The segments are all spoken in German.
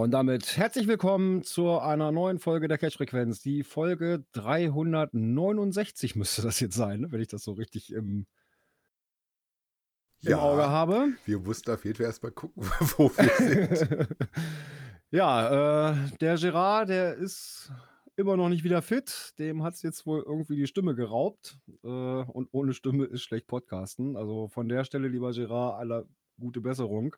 Und damit herzlich willkommen zu einer neuen Folge der Cache-Frequenz. Die Folge 369 müsste das jetzt sein, ne? wenn ich das so richtig im, im Auge habe. Wir mussten auf jeden Fall erstmal gucken, wo wir sind. ja, äh, der Gerard, der ist immer noch nicht wieder fit. Dem hat es jetzt wohl irgendwie die Stimme geraubt. Äh, und ohne Stimme ist schlecht Podcasten. Also von der Stelle, lieber Gerard, aller gute Besserung.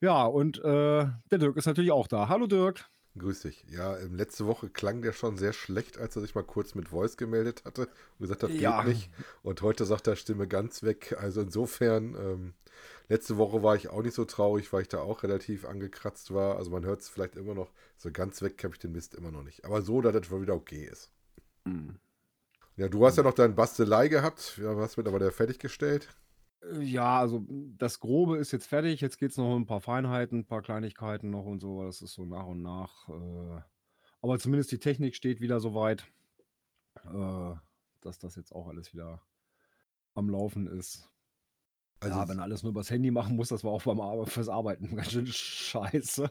Ja, und äh, der Dirk ist natürlich auch da. Hallo Dirk. Grüß dich. Ja, ähm, letzte Woche klang der schon sehr schlecht, als er sich mal kurz mit Voice gemeldet hatte und gesagt hat, Ja. geht nicht. Und heute sagt er Stimme ganz weg. Also insofern, ähm, letzte Woche war ich auch nicht so traurig, weil ich da auch relativ angekratzt war. Also man hört es vielleicht immer noch. So ganz weg habe ich den Mist immer noch nicht. Aber so, dass das schon wieder okay ist. Ja, du hast ja noch deine Bastelei gehabt. Ja, was wird aber der fertiggestellt? Äh, Ja, also das Grobe ist jetzt fertig. Jetzt geht es noch um ein paar Feinheiten, ein paar Kleinigkeiten noch und so. Das ist so nach und nach. Äh, aber zumindest die Technik steht wieder so weit, äh, dass das jetzt auch alles wieder am Laufen ist. Also, ja, wenn er alles nur übers Handy machen muss, das war auch beim Ar fürs Arbeiten ganz schön scheiße.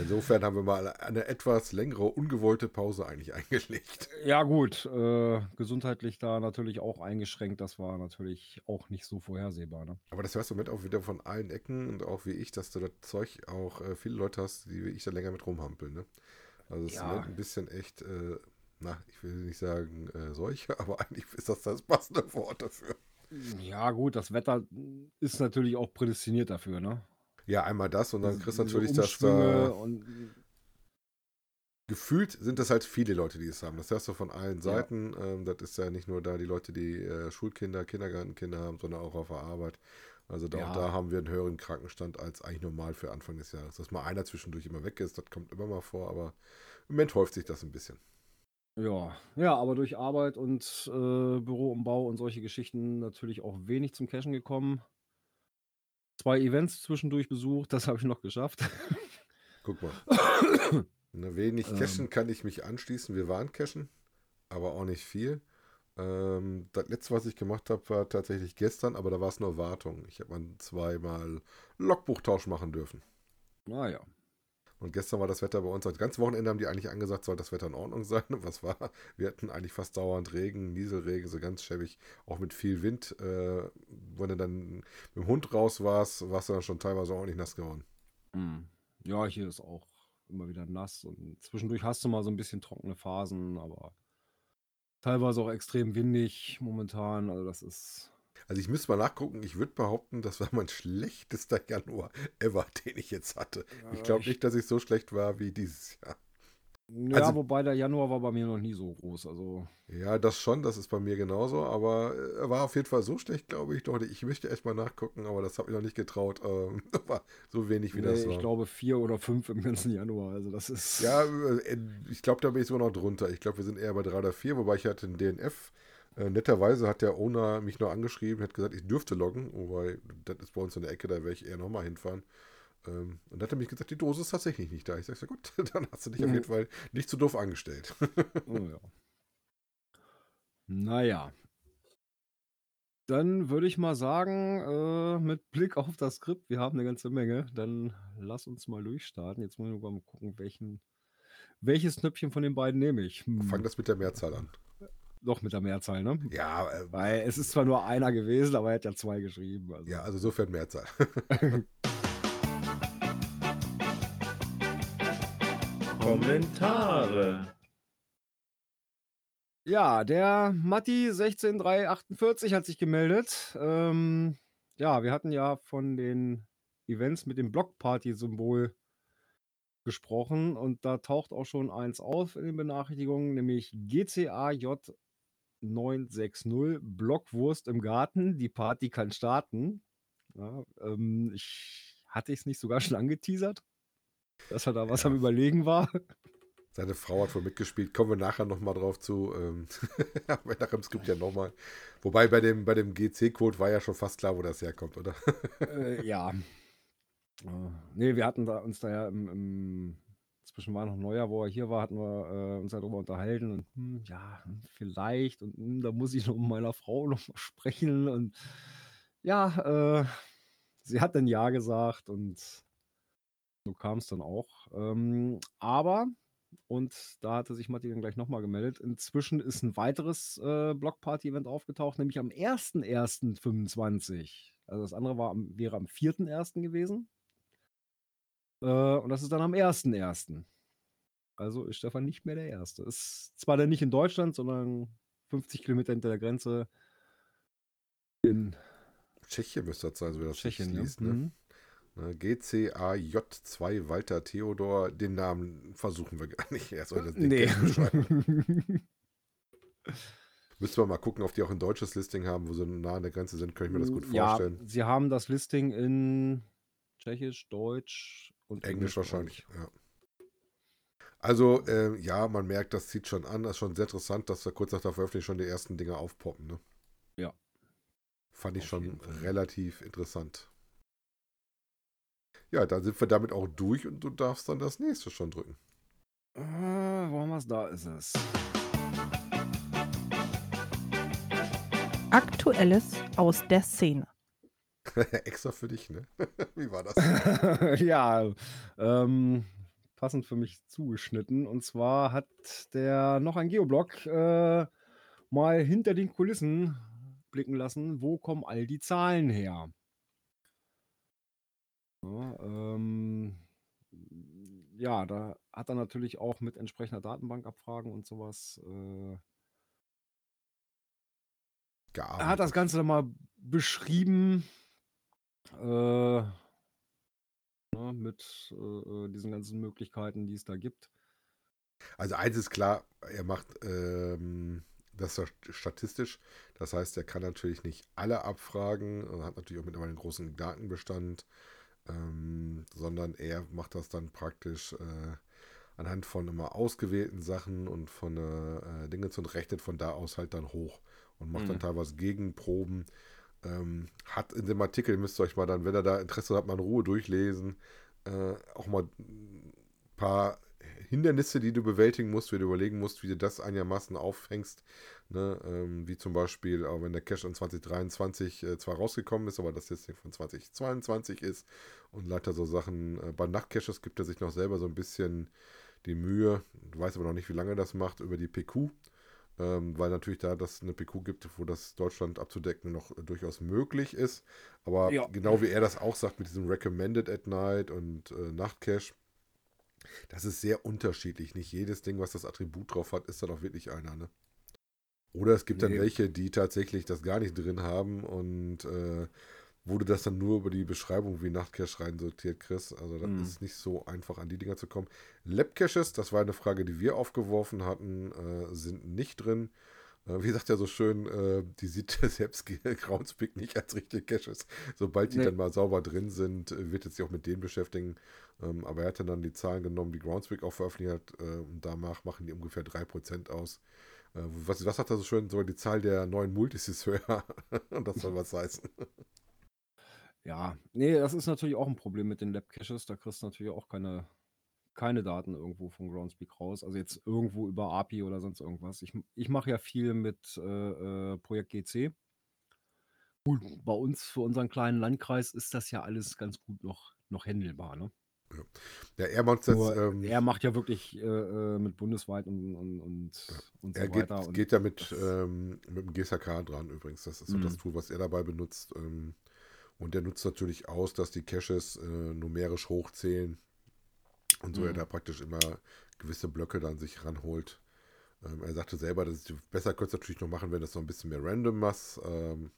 Insofern haben wir mal eine etwas längere, ungewollte Pause eigentlich eingelegt. Ja, gut, äh, gesundheitlich da natürlich auch eingeschränkt. Das war natürlich auch nicht so vorhersehbar. Ne? Aber das hörst du mit auch wieder von allen Ecken und auch wie ich, dass du das Zeug auch äh, viele Leute hast, die wie ich da länger mit rumhampeln. Ne? Also es Ja. wird ein bisschen echt, äh, na, ich will nicht sagen äh, Seuche, aber eigentlich ist das das passende Wort dafür. Ja, gut, das Wetter ist natürlich auch prädestiniert dafür, ne? Ja, einmal das und dann kriegst du natürlich das da. Gefühlt sind das halt viele Leute, die es haben. Das hörst du von allen Ja. Seiten. Ähm, das ist ja nicht nur da die Leute, die äh, Schulkinder, Kindergartenkinder haben, sondern auch auf der Arbeit. Also da, Ja. da haben wir einen höheren Krankenstand als eigentlich normal für Anfang des Jahres. Dass mal einer zwischendurch immer weg ist, das kommt immer mal vor, aber im Moment häuft sich das ein bisschen. ja, ja, aber durch Arbeit und äh, Büroumbau und solche Geschichten natürlich auch wenig zum Cashen gekommen. Zwei Events zwischendurch besucht, das habe ich noch geschafft. Guck mal. Ne, wenig Ähm. cashen kann ich mich anschließen. Wir waren cashen, aber auch nicht viel. Ähm, das letzte, was ich gemacht habe, war tatsächlich gestern, aber da war es nur Wartung. Ich habe mal zweimal Logbuchtausch machen dürfen. Naja. Und gestern war das Wetter bei uns, das ganze Wochenende haben die eigentlich angesagt, soll das Wetter in Ordnung sein. Was war? Wir hatten eigentlich fast dauernd Regen, Nieselregen, so ganz schäbig, auch mit viel Wind. Äh, wenn du dann mit dem Hund raus warst, warst du dann schon teilweise auch nicht nass geworden. Hm. Ja, hier ist auch immer wieder nass und zwischendurch hast du mal so ein bisschen trockene Phasen, aber teilweise auch extrem windig momentan. Also das ist. Also ich müsste mal nachgucken, ich würde behaupten, das war mein schlechtester Januar ever, den ich jetzt hatte. ich glaube ich- nicht, dass ich so schlecht war wie dieses Jahr. Ja, Also- wobei der Januar war bei mir noch nie so groß. Also Ja, das schon, das ist bei mir genauso, aber äh, er war auf jeden Fall so schlecht, glaube ich, doch. Ich möchte echt mal nachgucken, aber das habe ich noch nicht getraut. Ähm, war so wenig wie nee, das war. ich glaube vier oder fünf im ganzen Januar. Also das ist. Ja, äh, ich glaube, da bin ich sogar noch drunter. Ich glaube, wir sind eher bei 3 oder 4, wobei ich hatte einen DNF. Äh, netterweise hat der Owner mich noch angeschrieben, hat gesagt, ich dürfte loggen, wobei das ist bei uns in der Ecke, da werde ich eher nochmal hinfahren. Ähm, und dann hat er mich gesagt, die Dose ist tatsächlich nicht da. Ich sage, gut, dann hast du dich auf Mhm. jeden Fall nicht so doof angestellt. Oh, ja. Naja. Dann würde ich mal sagen, äh, mit Blick auf das Skript, wir haben eine ganze Menge, dann lass uns mal durchstarten. Jetzt muss ich mal gucken, welchen, welches Knöpfchen von den beiden nehme ich. Hm, Fang das mit der Mehrzahl an. Doch mit der Mehrzahl, ne? Ja, äh, Weil es ist zwar nur einer gewesen, aber er hat ja zwei geschrieben. Also. ja, also insofern Mehrzahl. Kommentare. Ja, der Matti 16348 hat sich gemeldet. Ähm, ja, wir hatten ja von den Events mit dem Blockparty-Symbol gesprochen und da taucht auch schon eins auf in den Benachrichtigungen, nämlich GCAJ 960 Blockwurst im Garten. Die Party kann starten. Ja, ähm, ich hatte ich es nicht sogar schon angeteasert, dass er da was Ja. am Überlegen war? Seine Frau hat wohl mitgespielt. Kommen wir nachher nochmal drauf zu. Ähm, nachher im Skript ja nochmal. Wobei bei dem, bei dem GC-Code war ja schon fast klar, wo das herkommt, oder? äh, ja. Äh, nee, wir hatten da uns da ja im, im zwischen war noch Neujahr, wo er hier war, hatten wir äh, uns darüber unterhalten und hm, ja, hm, vielleicht und hm, da muss ich noch mit meiner Frau noch mal sprechen und ja, äh, sie hat dann ja gesagt und so kam es dann auch. Ähm, aber, und da hatte sich Matti dann gleich nochmal gemeldet, inzwischen ist ein weiteres äh, Blockparty-Event aufgetaucht, nämlich am 1.1.25. Also das andere war am, wäre am 4.1. gewesen. Äh, und das ist dann am 1.1. Also ist Stefan nicht mehr der Erste. Ist zwar dann nicht in Deutschland, sondern 50 Kilometer hinter der Grenze in Tschechien müsste das sein, so wie das Tschechien. sich Ja. liest, ne? Mhm. Ne, GCAJ2 Walter Theodor, den Namen versuchen wir gar nicht. Er soll das den Nee. Müssen wir mal gucken, ob die auch ein deutsches Listing haben, wo sie nah an der Grenze sind, kann ich mir das gut ja, vorstellen. sie haben das Listing in Tschechisch, Deutsch und Englisch wahrscheinlich, ich. ja. Also, ähm, ja, man merkt, das zieht schon an. Das ist schon sehr interessant, dass da kurz nach der Veröffentlichung schon die ersten Dinge aufpoppen. Ne? Ja. Fand ich Auf schon relativ interessant. Ja, dann sind wir damit auch durch und du darfst dann das nächste schon drücken. Äh, wo haben wir es? Da ist es. Aktuelles aus der Szene. Extra für dich, ne? Wie war das? ja, ähm, passend für mich zugeschnitten. Und zwar hat der noch ein Geoblog äh, mal hinter den Kulissen blicken lassen, wo kommen all die Zahlen her. Ja, ähm, ja, da hat er natürlich auch mit entsprechender Datenbankabfragen und sowas äh, er hat das. Ganze mal beschrieben äh, ne, mit äh, äh, diesen ganzen Möglichkeiten, die es da gibt. Also eins ist klar, er macht ähm, das sta- statistisch. Das heißt, er kann natürlich nicht alle abfragen und hat natürlich auch mittlerweile einen großen Datenbestand, ähm, sondern er macht das dann praktisch äh, anhand von immer ausgewählten Sachen und von äh, Dinge und rechnet von da aus halt dann hoch und macht dann Mhm. teilweise Gegenproben. Ähm, hat in dem Artikel, müsst ihr euch mal dann, wenn ihr da Interesse habt, mal in Ruhe durchlesen, äh, auch mal ein paar Hindernisse, die du bewältigen musst, wie du überlegen musst, wie du das einigermaßen auffängst. Ne? Ähm, wie zum Beispiel, auch wenn der Cache in 2023 äh, zwar rausgekommen ist, aber das jetzt von 2022 ist und leider so Sachen, äh, bei Nachtcaches gibt er sich noch selber so ein bisschen die Mühe, du weißt aber noch nicht, wie lange das macht, über die PQ. Ähm, weil natürlich da das eine PQ gibt, wo das Deutschland abzudecken noch durchaus möglich ist. Aber Ja. genau wie er das auch sagt mit diesem Recommended at Night und äh, Nachtcache, das ist sehr unterschiedlich. Nicht jedes Ding, was das Attribut drauf hat, ist dann auch wirklich einer. Ne? Oder es gibt dann Nee. welche, die tatsächlich das gar nicht drin haben und äh, du das dann nur über die Beschreibung wie Nachtcache reinsortiert kriegst. Also das Mhm. ist nicht so einfach an die Dinger zu kommen. Labcaches, das war eine Frage, die wir aufgeworfen hatten, äh, sind nicht drin. Äh, wie sagt er so schön, äh, die sieht selbst Groundspeak nicht als richtige Caches. Sobald die Nee. dann mal sauber drin sind, äh, wird es sich auch mit denen beschäftigen. Ähm, aber er hat dann die Zahlen genommen, die Groundspeak auch veröffentlicht hat. Äh, und danach machen die ungefähr 3% aus. Äh, was, was sagt er so schön? Soll die Zahl der neuen Multis ist höher. und das soll was heißen. Ja, nee, das ist natürlich auch ein Problem mit den Lab-Caches. Da kriegst du natürlich auch keine, keine Daten irgendwo von Groundspeak raus. Also jetzt irgendwo über API oder sonst irgendwas. Ich, ich mache ja viel mit äh, äh, Projekt GC. Gut, bei uns, für unseren kleinen Landkreis, ist das ja alles ganz gut noch, noch handelbar. Ne? Ja, er macht Nur, ähm, er macht ja wirklich äh, äh, mit bundesweit und, und, und, und so er geht, weiter. Geht ja mit, das- ähm, mit dem GSHK dran übrigens. Das ist so das Mhm. Tool, was er dabei benutzt. Ähm, und der nutzt natürlich aus, dass die Caches äh, numerisch hochzählen. Und so er Mhm. da praktisch immer gewisse Blöcke dann sich ranholt. Ähm, er sagte selber, dass es besser könnte es natürlich noch machen, wenn das so ein bisschen mehr random machst. Ähm,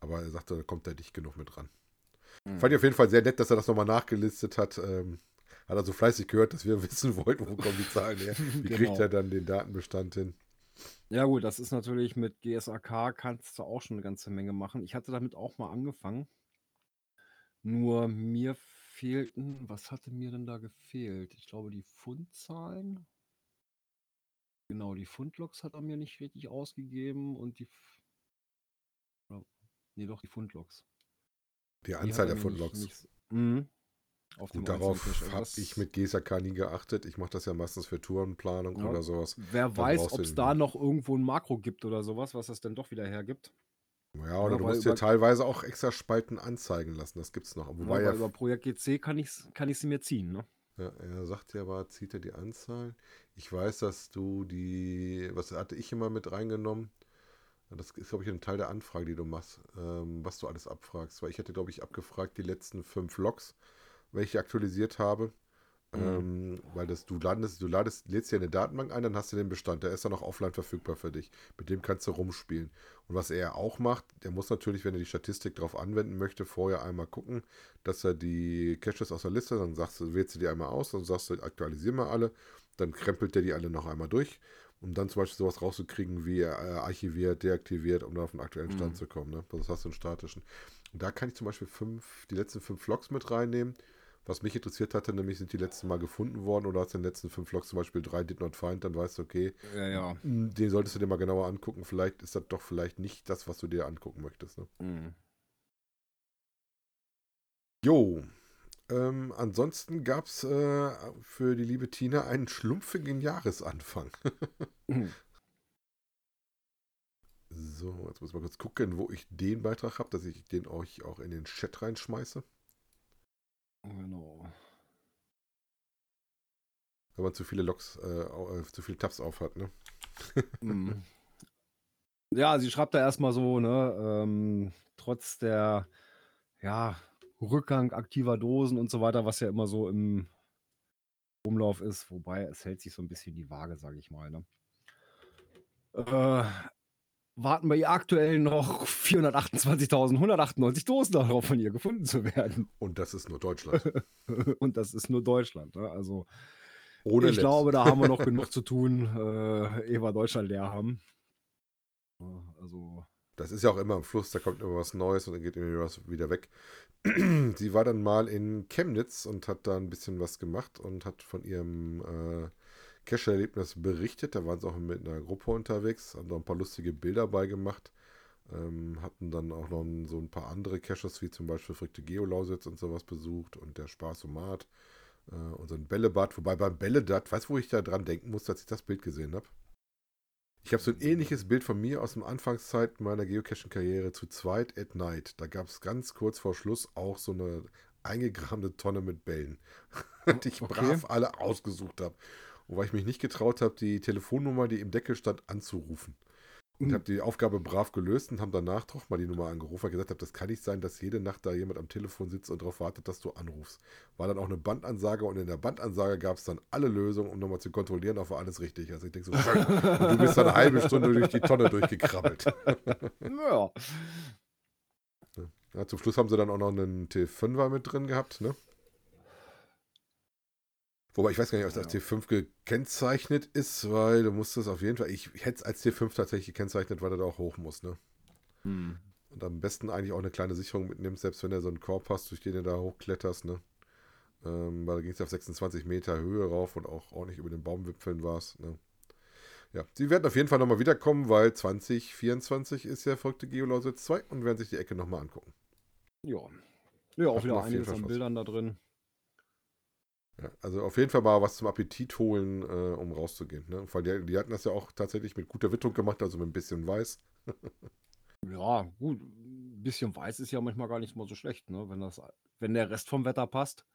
aber er sagte, da kommt er nicht genug mit ran. Mhm. Fand ich auf jeden Fall sehr nett, dass er das nochmal nachgelistet hat. Ähm, hat er so fleißig gehört, dass wir wissen wollten, wo kommen die Zahlen her. Wie kriegt Genau. er dann den Datenbestand hin? Ja gut, das ist natürlich mit GSAK kannst du auch schon eine ganze Menge machen. Ich hatte damit auch mal angefangen. Nur mir fehlten, was hatte mir denn da gefehlt? Ich glaube, die Fundzahlen. Genau, die Fundloks hat er mir nicht richtig ausgegeben und die. F- oder- Nee, doch, die Fundloks. Die Die Anzahl hat der er mir nicht- Fundloks. nicht- Mhm. Gut, darauf habe ich mit GSAK nie geachtet. Ich mache das ja meistens für Tourenplanung Ja. oder sowas. Wer Dann weiß, ob es da noch irgendwo ein Makro gibt oder sowas, was das denn doch wieder hergibt. Ja, oder Ja, du musst dir teilweise auch extra Spalten anzeigen lassen. Das gibt's noch. Ja, Wobei weil ja, über Projekt GC kann ich, kann ich sie mir ziehen. Ne? ja, er sagt ja aber, zieht er die Anzahl. Ich weiß, dass du die, was hatte ich immer mit reingenommen? Das ist, glaube ich, ein Teil der Anfrage, die du machst, ähm, was du alles abfragst. Weil ich hatte, glaube ich, abgefragt die letzten fünf Logs, welche ich aktualisiert habe. Mhm. Ähm, weil das, du landest, du ladest, lädst dir eine Datenbank ein, dann hast du den Bestand, der ist dann auch offline verfügbar für dich. Mit dem kannst du rumspielen. Und was er auch macht, der muss natürlich, wenn er die Statistik darauf anwenden möchte, vorher einmal gucken, dass er die Caches aus der Liste, dann sagst du, wählst du die einmal aus, dann sagst du, aktualisier mal alle, dann krempelt der die alle noch einmal durch, um dann zum Beispiel sowas rauszukriegen wie äh, archiviert, deaktiviert, um dann auf den aktuellen Stand Mhm. zu kommen. Ne? Das hast du einen statischen. Und da kann ich zum Beispiel fünf, die letzten fünf Logs mit reinnehmen. Was mich interessiert hatte, nämlich sind die letzten Mal gefunden worden oder hast du in den letzten fünf Logs zum Beispiel drei Did Not Find, dann weißt du, okay, Ja, ja. den solltest du dir mal genauer angucken. Vielleicht ist das doch vielleicht nicht das, was du dir angucken möchtest. Ne? Mhm. Jo. Ähm, ansonsten gab es äh, für die liebe Tina einen schlumpfigen Jahresanfang. Mhm. So, jetzt muss ich mal kurz gucken, wo ich den Beitrag habe, dass ich den euch auch in den Chat reinschmeiße. Genau. Wenn man zu viele Logs, äh, äh, zu viele Tabs auf hat, ne? Mhm. Ja, sie schreibt da erstmal so, ne, ähm, trotz der, ja, Rückgang aktiver Dosen und so weiter, was ja immer so im Umlauf ist, wobei es hält sich so ein bisschen die Waage, sage ich mal, ne. Äh, warten bei ihr aktuell noch 428.198 Dosen darauf, von ihr gefunden zu werden. Und das ist nur Deutschland. Und das ist nur Deutschland, ne? Also, Ohne ich Netz. glaube, da haben wir noch genug zu tun, äh, ehe wir Deutschland leer haben. Also, Das ist ja auch immer am Fluss, da kommt immer was Neues und dann geht immer was wieder weg. Sie war dann mal in Chemnitz und hat da ein bisschen was gemacht und hat von ihrem äh, Cache-Erlebnis berichtet. Da waren sie auch mit einer Gruppe unterwegs, haben da ein paar lustige Bilder bei gemacht. Ähm, hatten dann auch noch so ein paar andere Caches, wie zum Beispiel Frikte Geolausitz und sowas besucht und der Spaßomat äh, und so ein Bällebad. Wobei beim Bällebad, weißt du, wo ich da dran denken muss, als ich das Bild gesehen habe? Ich habe so ein ähnliches Bild von mir aus dem Anfangszeit meiner Geocaching-Karriere zu zweit at night. Da gab es ganz kurz vor Schluss auch so eine eingegrabene Tonne mit Bällen, die ich Okay. brav alle ausgesucht habe. Und weil ich mich nicht getraut habe, die Telefonnummer, die im Deckel stand, anzurufen. Und Mhm. habe die Aufgabe brav gelöst und habe danach doch mal die Nummer angerufen und gesagt habe, das kann nicht sein, dass jede Nacht da jemand am Telefon sitzt und darauf wartet, dass du anrufst. War dann auch eine Bandansage und in der Bandansage gab es dann alle Lösungen, um nochmal zu kontrollieren, ob war alles richtig. Also ich denke so, du bist dann eine halbe Stunde durch die Tonne durchgekrabbelt. ja. Ja, zum Schluss haben sie dann auch noch einen T5er mit drin gehabt, ne? Wobei ich weiß gar nicht, ob das Ja. T5 gekennzeichnet ist, weil du musstest auf jeden Fall, ich hätte es als T5 tatsächlich gekennzeichnet, weil er da auch hoch muss, ne? Hm. Und am besten eigentlich auch eine kleine Sicherung mitnimmst, selbst wenn du so einen Korb hast, durch den du da hochkletterst, ne? Ähm, weil da ging es auf 26 Meter Höhe rauf und auch ordentlich über den Baumwipfeln warst, ne? Ja, sie werden auf jeden Fall nochmal wiederkommen, weil 2024 ist ja verrückte Geolausitz 2 und werden sich die Ecke nochmal angucken. Ja. Ja, auch Macht wieder einiges an. Bildern da drin. Ja, also auf jeden Fall mal was zum Appetit holen, äh, um rauszugehen. Ne? Weil die, die hatten das ja auch tatsächlich mit guter Witterung gemacht, also mit ein bisschen Weiß. Ja, gut. Ein bisschen weiß ist ja manchmal gar nicht mal so schlecht, ne? Wenn das, wenn der Rest vom Wetter passt.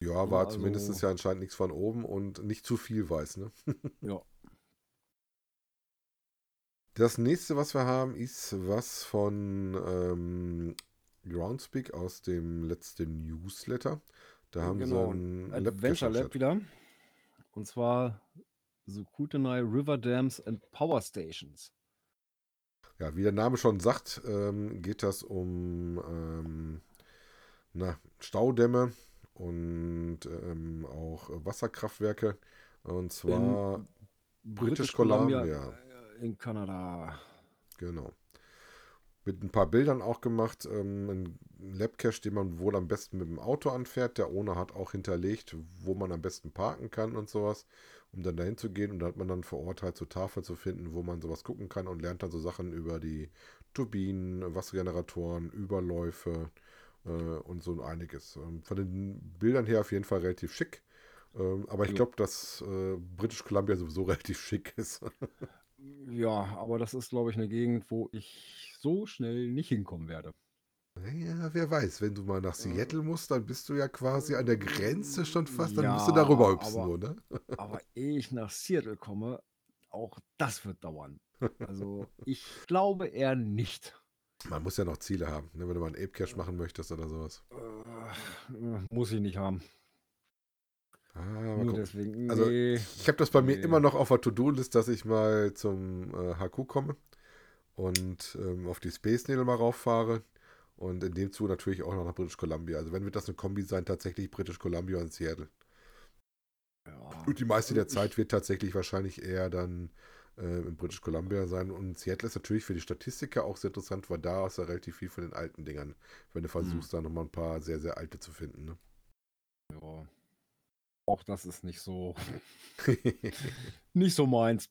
Ja, war also- zumindest ja anscheinend nichts von oben und nicht zu viel Weiß. Ne? Ja. Das nächste, was wir haben, ist was von ähm, Groundspeak aus dem letzten Newsletter. Da haben genau. sie ein Adventure Lab Lab wieder. Und zwar The Kootenai River Dams and Power Stations. Ja, wie der Name schon sagt, ähm, geht das um ähm, na, Staudämme und ähm, auch Wasserkraftwerke. Und zwar British Columbia. äh, in Kanada. Genau. Mit ein paar Bildern auch gemacht. Ähm, ein Labcache, den man wohl am besten mit dem Auto anfährt. Der Owner hat auch hinterlegt, wo man am besten parken kann und sowas, um dann dahin zu gehen. Und da hat man dann vor Ort halt so Tafel zu finden, wo man sowas gucken kann und lernt dann so Sachen über die Turbinen, Wassergeneratoren, Überläufe äh, und so einiges. Ähm, von den Bildern her auf jeden Fall relativ schick. Ähm, aber ich glaube, dass äh, British Columbia sowieso relativ schick ist. Ja, aber das ist, glaube ich, eine Gegend, wo ich so schnell nicht hinkommen werde. Ja, wer weiß, wenn du mal nach Seattle musst, dann bist du ja quasi an der Grenze schon fast, dann Ja, musst du darüber hüpfen, aber- nur, ne? Aber ehe ich nach Seattle komme, auch das wird dauern. Also ich glaube eher nicht. Man muss ja noch Ziele haben, ne? wenn du mal einen Ape Cache machen möchtest oder sowas. Äh, muss ich nicht haben. Ah, Nur deswegen. Also, nee. Ich habe das bei mir Nee. immer noch auf der To-Do-List, dass ich mal zum äh, HQ komme und ähm, auf die Space Needle mal rauffahre. Und in dem Zuge natürlich auch noch nach British Columbia. Also wenn wird das eine Kombi sein, tatsächlich British Columbia und Seattle. Ja. Und die meiste der Zeit wird tatsächlich wahrscheinlich eher dann äh, in British Columbia sein. Und Seattle ist natürlich für die Statistiker auch sehr interessant, weil da ist ja relativ viel von den alten Dingern. Wenn du versuchst, da nochmal ein paar sehr, sehr alte zu finden. Ne? Ja. Auch das ist nicht so, nicht so meins.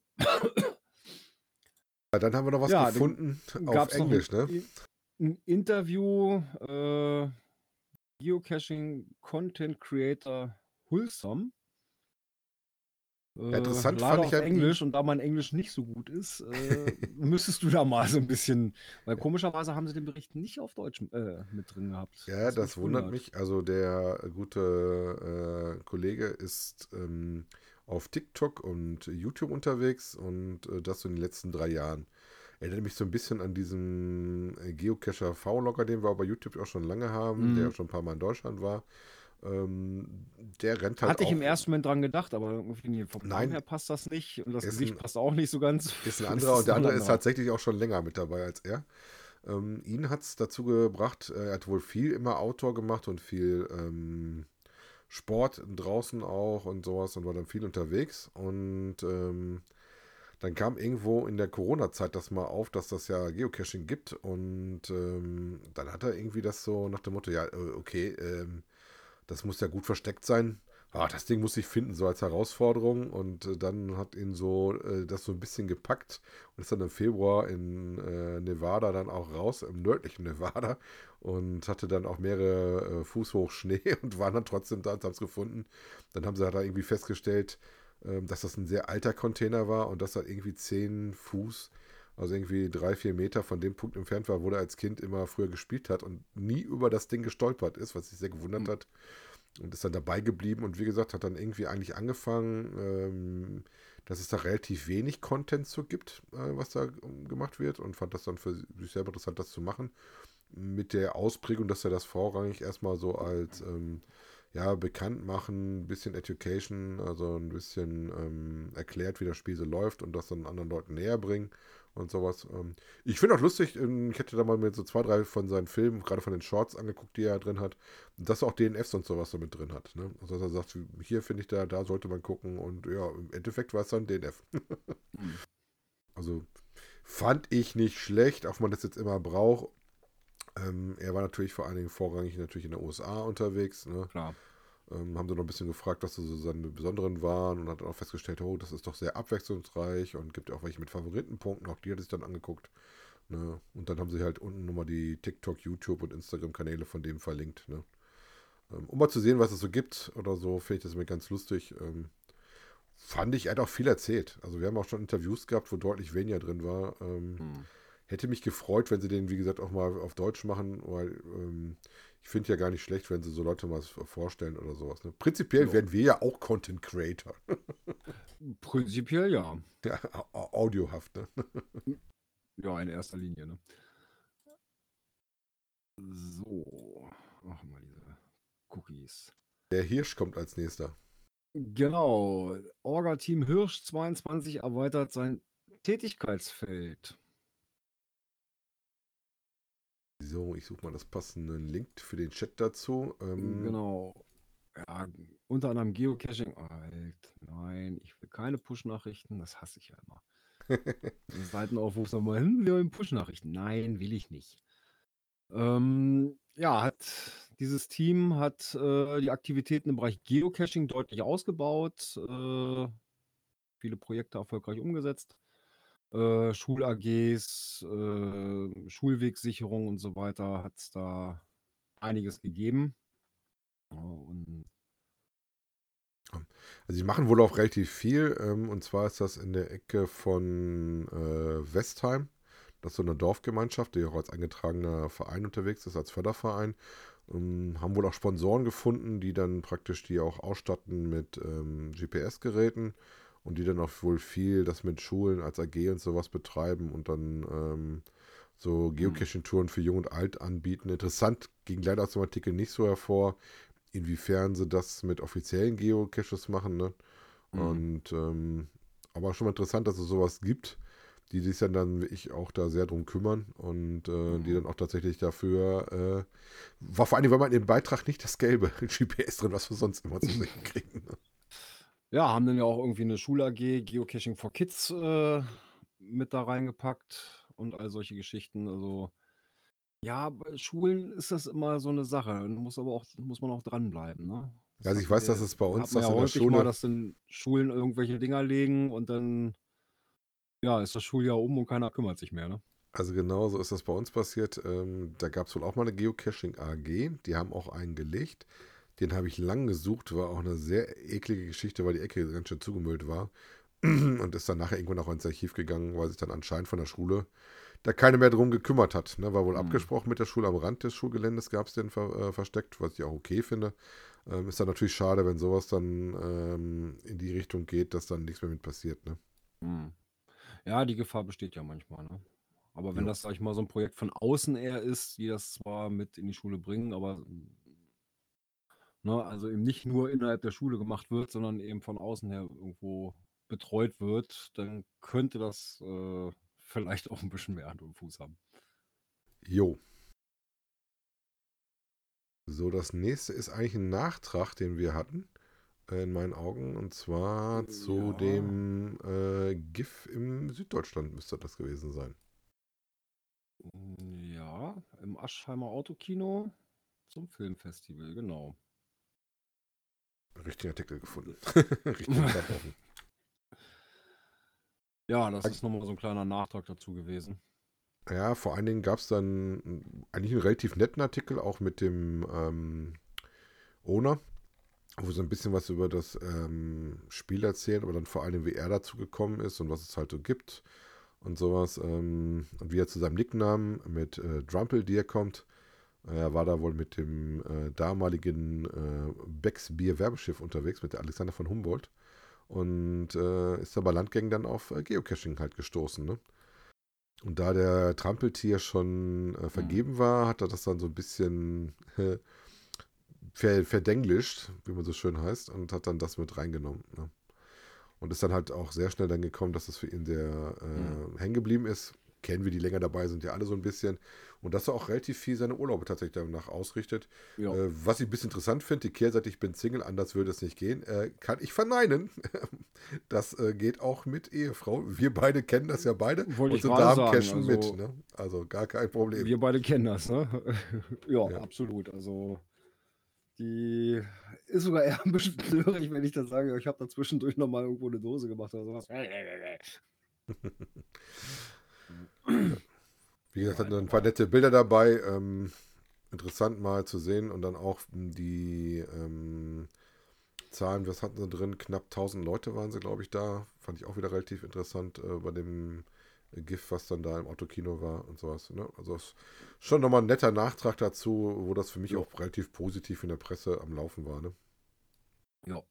Ja, dann haben wir noch was Ja, gefunden auf Englisch, ein, ne? Ein Interview, äh, Geocaching Content Creator Wholesome. Äh, interessant leider fand ich ihm- Englisch und da mein Englisch nicht so gut ist, äh, müsstest du da mal so ein bisschen, weil komischerweise haben sie den Bericht nicht auf Deutsch äh, mit drin gehabt. Ja, das mich wundert wundert. mich. Also der gute äh, Kollege ist ähm, auf TikTok und YouTube unterwegs und äh, das so in den letzten drei Jahren. Erinnert mich so ein bisschen an diesen äh, Geocacher V-Logger, den wir auch bei YouTube auch schon lange haben, der Mhm. auch schon ein paar Mal in Deutschland war. Ähm, der rennt halt Hatte ich im ersten Moment dran gedacht, aber irgendwie vom Nein. Her passt das nicht und das Gesicht ein- passt auch nicht so ganz. Ist ein anderer und der andere ist tatsächlich auch schon länger mit dabei als er. Ähm, ihn hat es dazu gebracht, äh, er hat wohl viel immer Outdoor gemacht und viel ähm, Sport draußen auch und sowas und war dann viel unterwegs. Und ähm, dann kam irgendwo in der Corona-Zeit das mal auf, dass das ja Geocaching gibt. Und ähm, dann hat er irgendwie das so nach dem Motto, ja, äh, okay, ähm, das muss ja gut versteckt sein. Ah, das Ding muss ich finden, so als Herausforderung. Und äh, dann hat ihn so äh, das so ein bisschen gepackt und ist dann im Februar in äh, Nevada dann auch raus, im nördlichen Nevada. Und hatte dann auch mehrere äh, Fuß hoch Schnee und waren dann trotzdem da und haben es gefunden. Dann haben sie halt da irgendwie festgestellt, ähm, dass das ein sehr alter Container war und dass er irgendwie 10 Fuß, also irgendwie drei, vier Meter von dem Punkt entfernt war, wo er als Kind immer früher gespielt hat und nie über das Ding gestolpert ist, was sich sehr gewundert Mhm. hat. Und ist dann dabei geblieben und wie gesagt, hat dann irgendwie eigentlich angefangen, ähm, dass es da relativ wenig Content zu gibt, äh, was da ähm, gemacht wird und fand das dann für sich selber interessant, das zu machen. Mit der Ausprägung, dass er das vorrangig erstmal so als ähm, ja, bekannt machen, ein bisschen Education, also ein bisschen ähm, erklärt, wie das Spiel so läuft und das dann anderen Leuten näher bringen und sowas. Ähm, ich finde auch lustig, ähm, ich hätte da mal mit so zwei, drei von seinen Filmen, gerade von den Shorts angeguckt, die er drin hat, dass er auch DNFs und sowas damit drin hat. Ne? Also dass er sagt, hier finde ich da, da sollte man gucken und ja, im Endeffekt war es dann DNF. Mhm. Also fand ich nicht schlecht, auch wenn man das jetzt immer braucht. Ähm, er war natürlich vor allen Dingen vorrangig natürlich in den USA unterwegs. Ne? Klar. Ähm, haben sie noch ein bisschen gefragt, was so seine besonderen waren und hat auch festgestellt, oh, das ist doch sehr abwechslungsreich und gibt auch welche mit Favoritenpunkten, auch die hat sich dann angeguckt. Ne? Und dann haben sie halt unten nochmal die TikTok, YouTube und Instagram-Kanäle von dem verlinkt. Ne? Ähm, um mal zu sehen, was es so gibt oder so, finde ich das mir ganz lustig. Ähm, fand ich, er hat auch viel erzählt. Also wir haben auch schon Interviews gehabt, wo deutlich weniger drin war. Ähm, Hm. Hätte mich gefreut, wenn sie den, wie gesagt, auch mal auf Deutsch machen, weil ähm, ich finde ja gar nicht schlecht, wenn sie so Leute mal vorstellen oder sowas. Ne? Prinzipiell Ja. werden wir ja auch Content Creator. Prinzipiell ja. ja, au- audiohaft, ne? Ja, in erster Linie, ne? So, machen wir diese Cookies. Der Hirsch kommt als nächster. Genau, Orga-Team Hirsch 22 erweitert sein Tätigkeitsfeld. So, ich suche mal das passende Link für den Chat dazu. Ähm, Genau. Ja, unter anderem Geocaching. Alt, nein, ich will keine Push-Nachrichten, das hasse ich ja immer. Seitenaufruf nochmal hin, wir wollen Push-Nachrichten. Nein, will ich nicht. Ähm, ja, hat dieses Team hat äh, die Aktivitäten im Bereich Geocaching deutlich ausgebaut, äh, viele Projekte erfolgreich umgesetzt. Äh, Schul-AGs, äh, Schulwegsicherung und so weiter hat es da einiges gegeben. Und Also sie machen wohl auch relativ viel. Ähm, und zwar ist das in der Ecke von äh, Westheim. Das ist so eine Dorfgemeinschaft, die auch als eingetragener Verein unterwegs ist, als Förderverein. Ähm, haben wohl auch Sponsoren gefunden, die dann praktisch die auch ausstatten mit ähm, GPS-Geräten und die dann auch wohl viel das mit Schulen als AG und sowas betreiben und dann ähm, so Geocaching-Touren für Jung und Alt anbieten. Interessant ging leider aus dem Artikel nicht so hervor, inwiefern sie das mit offiziellen Geocaches machen. Ne? Mhm. Und ähm, aber schon mal interessant, dass es sowas gibt, die sich dann, dann wirklich auch da sehr drum kümmern und äh, die Mhm. dann auch tatsächlich dafür äh, war vor allem, weil man in dem Beitrag nicht das gelbe GPS drin, was wir sonst immer zu sehen kriegen. Ne? Ja, haben dann ja auch irgendwie eine Schul-AG, Geocaching for Kids, äh, mit da reingepackt und all solche Geschichten. Also, ja, bei Schulen ist das immer so eine Sache. Muss aber auch, muss man auch dranbleiben, ne? Das Also ich hatten weiß, dass wir, es bei uns hat man das ja in der häufig mal, Schule, dass dann Schulen irgendwelche Dinger legen und dann, ja, ist das Schuljahr um und keiner kümmert sich mehr, ne? also genau so ist das bei uns passiert. Ähm, da gab es wohl auch mal eine Geocaching AG, die haben auch einen gelegt. Den habe ich lang gesucht, war auch eine sehr eklige Geschichte, weil die Ecke ganz schön zugemüllt war. Und ist dann nachher irgendwann auch ins Archiv gegangen, weil sich dann anscheinend von der Schule da keiner mehr drum gekümmert hat. Ne? War wohl Hm. abgesprochen mit der Schule am Rand des Schulgeländes, gab es den ver äh, versteckt, was ich auch okay finde. Ähm, ist dann natürlich schade, wenn sowas dann ähm, in die Richtung geht, dass dann nichts mehr mit passiert. Ne? Hm. Ja, die Gefahr besteht ja manchmal, ne? Aber wenn Jo. das, sag ich mal, so ein Projekt von außen eher ist, die das zwar mit in die Schule bringen, aber ne, also eben nicht nur innerhalb der Schule gemacht wird, sondern eben von außen her irgendwo betreut wird, dann könnte das äh, vielleicht auch ein bisschen mehr Hand und Fuß haben. Jo. So, das nächste ist eigentlich ein Nachtrag, den wir hatten, äh, in meinen Augen. Und zwar zu Ja. dem äh, GIF im Süddeutschland müsste das gewesen sein. Mm, Ja, im Aschheimer Autokino zum Filmfestival, genau. Richtigen Artikel gefunden. Richtigen. Ja, das ist nochmal so ein kleiner Nachtrag dazu gewesen. Ja, vor allen Dingen gab es dann eigentlich einen relativ netten Artikel, auch mit dem ähm, Owner, wo so ein bisschen was über das ähm, Spiel erzählt, aber dann vor allem, wie er dazu gekommen ist und was es halt so gibt und sowas. Ähm, und wie er zu seinem Nicknamen mit äh, Drumpel, die er kommt. Er war da wohl mit dem äh, damaligen äh, Becks Bier Werbeschiff unterwegs, mit der Alexander von Humboldt. Und äh, ist da bei Landgängen dann auf äh, Geocaching halt gestoßen, ne? Und da der Trampeltier schon äh, vergeben war, hat er das dann so ein bisschen äh, ver verdenglischt, wie man so schön heißt, und hat dann das mit reingenommen. Ne? Und ist dann halt auch sehr schnell dann gekommen, dass das für ihn sehr äh, hängen geblieben ist. Kennen wir, die länger dabei sind, ja alle so ein bisschen. Und dass er auch relativ viel seine Urlaube tatsächlich danach ausrichtet. Ja. Äh, was ich ein bisschen interessant finde, die Kehrseite, ich bin Single, anders würde es nicht gehen, äh, kann ich verneinen. das äh, geht auch mit Ehefrau. Wir beide kennen das ja beide. Wollte Unsere gerade Damen sagen, cashen also- mit. Ne? Also gar kein Problem. Wir beide kennen das, ne? ja, Ja. absolut. Also die ist sogar eher ein bisschen blörig, wenn ich dann sage, ich habe da zwischendurch nochmal irgendwo eine Dose gemacht oder sowas. Wie gesagt, hatten ein paar nette Bilder dabei. Ähm, interessant mal zu sehen. Und dann auch die ähm, Zahlen, was hatten sie drin? Knapp 1000 Leute waren sie, glaube ich, da. Fand ich auch wieder relativ interessant äh, bei dem GIF, was dann da im Autokino war und sowas. Ne? Also es ist schon nochmal ein netter Nachtrag dazu, wo das für mich Ja. auch relativ positiv in der Presse am Laufen war. Ne? Ja.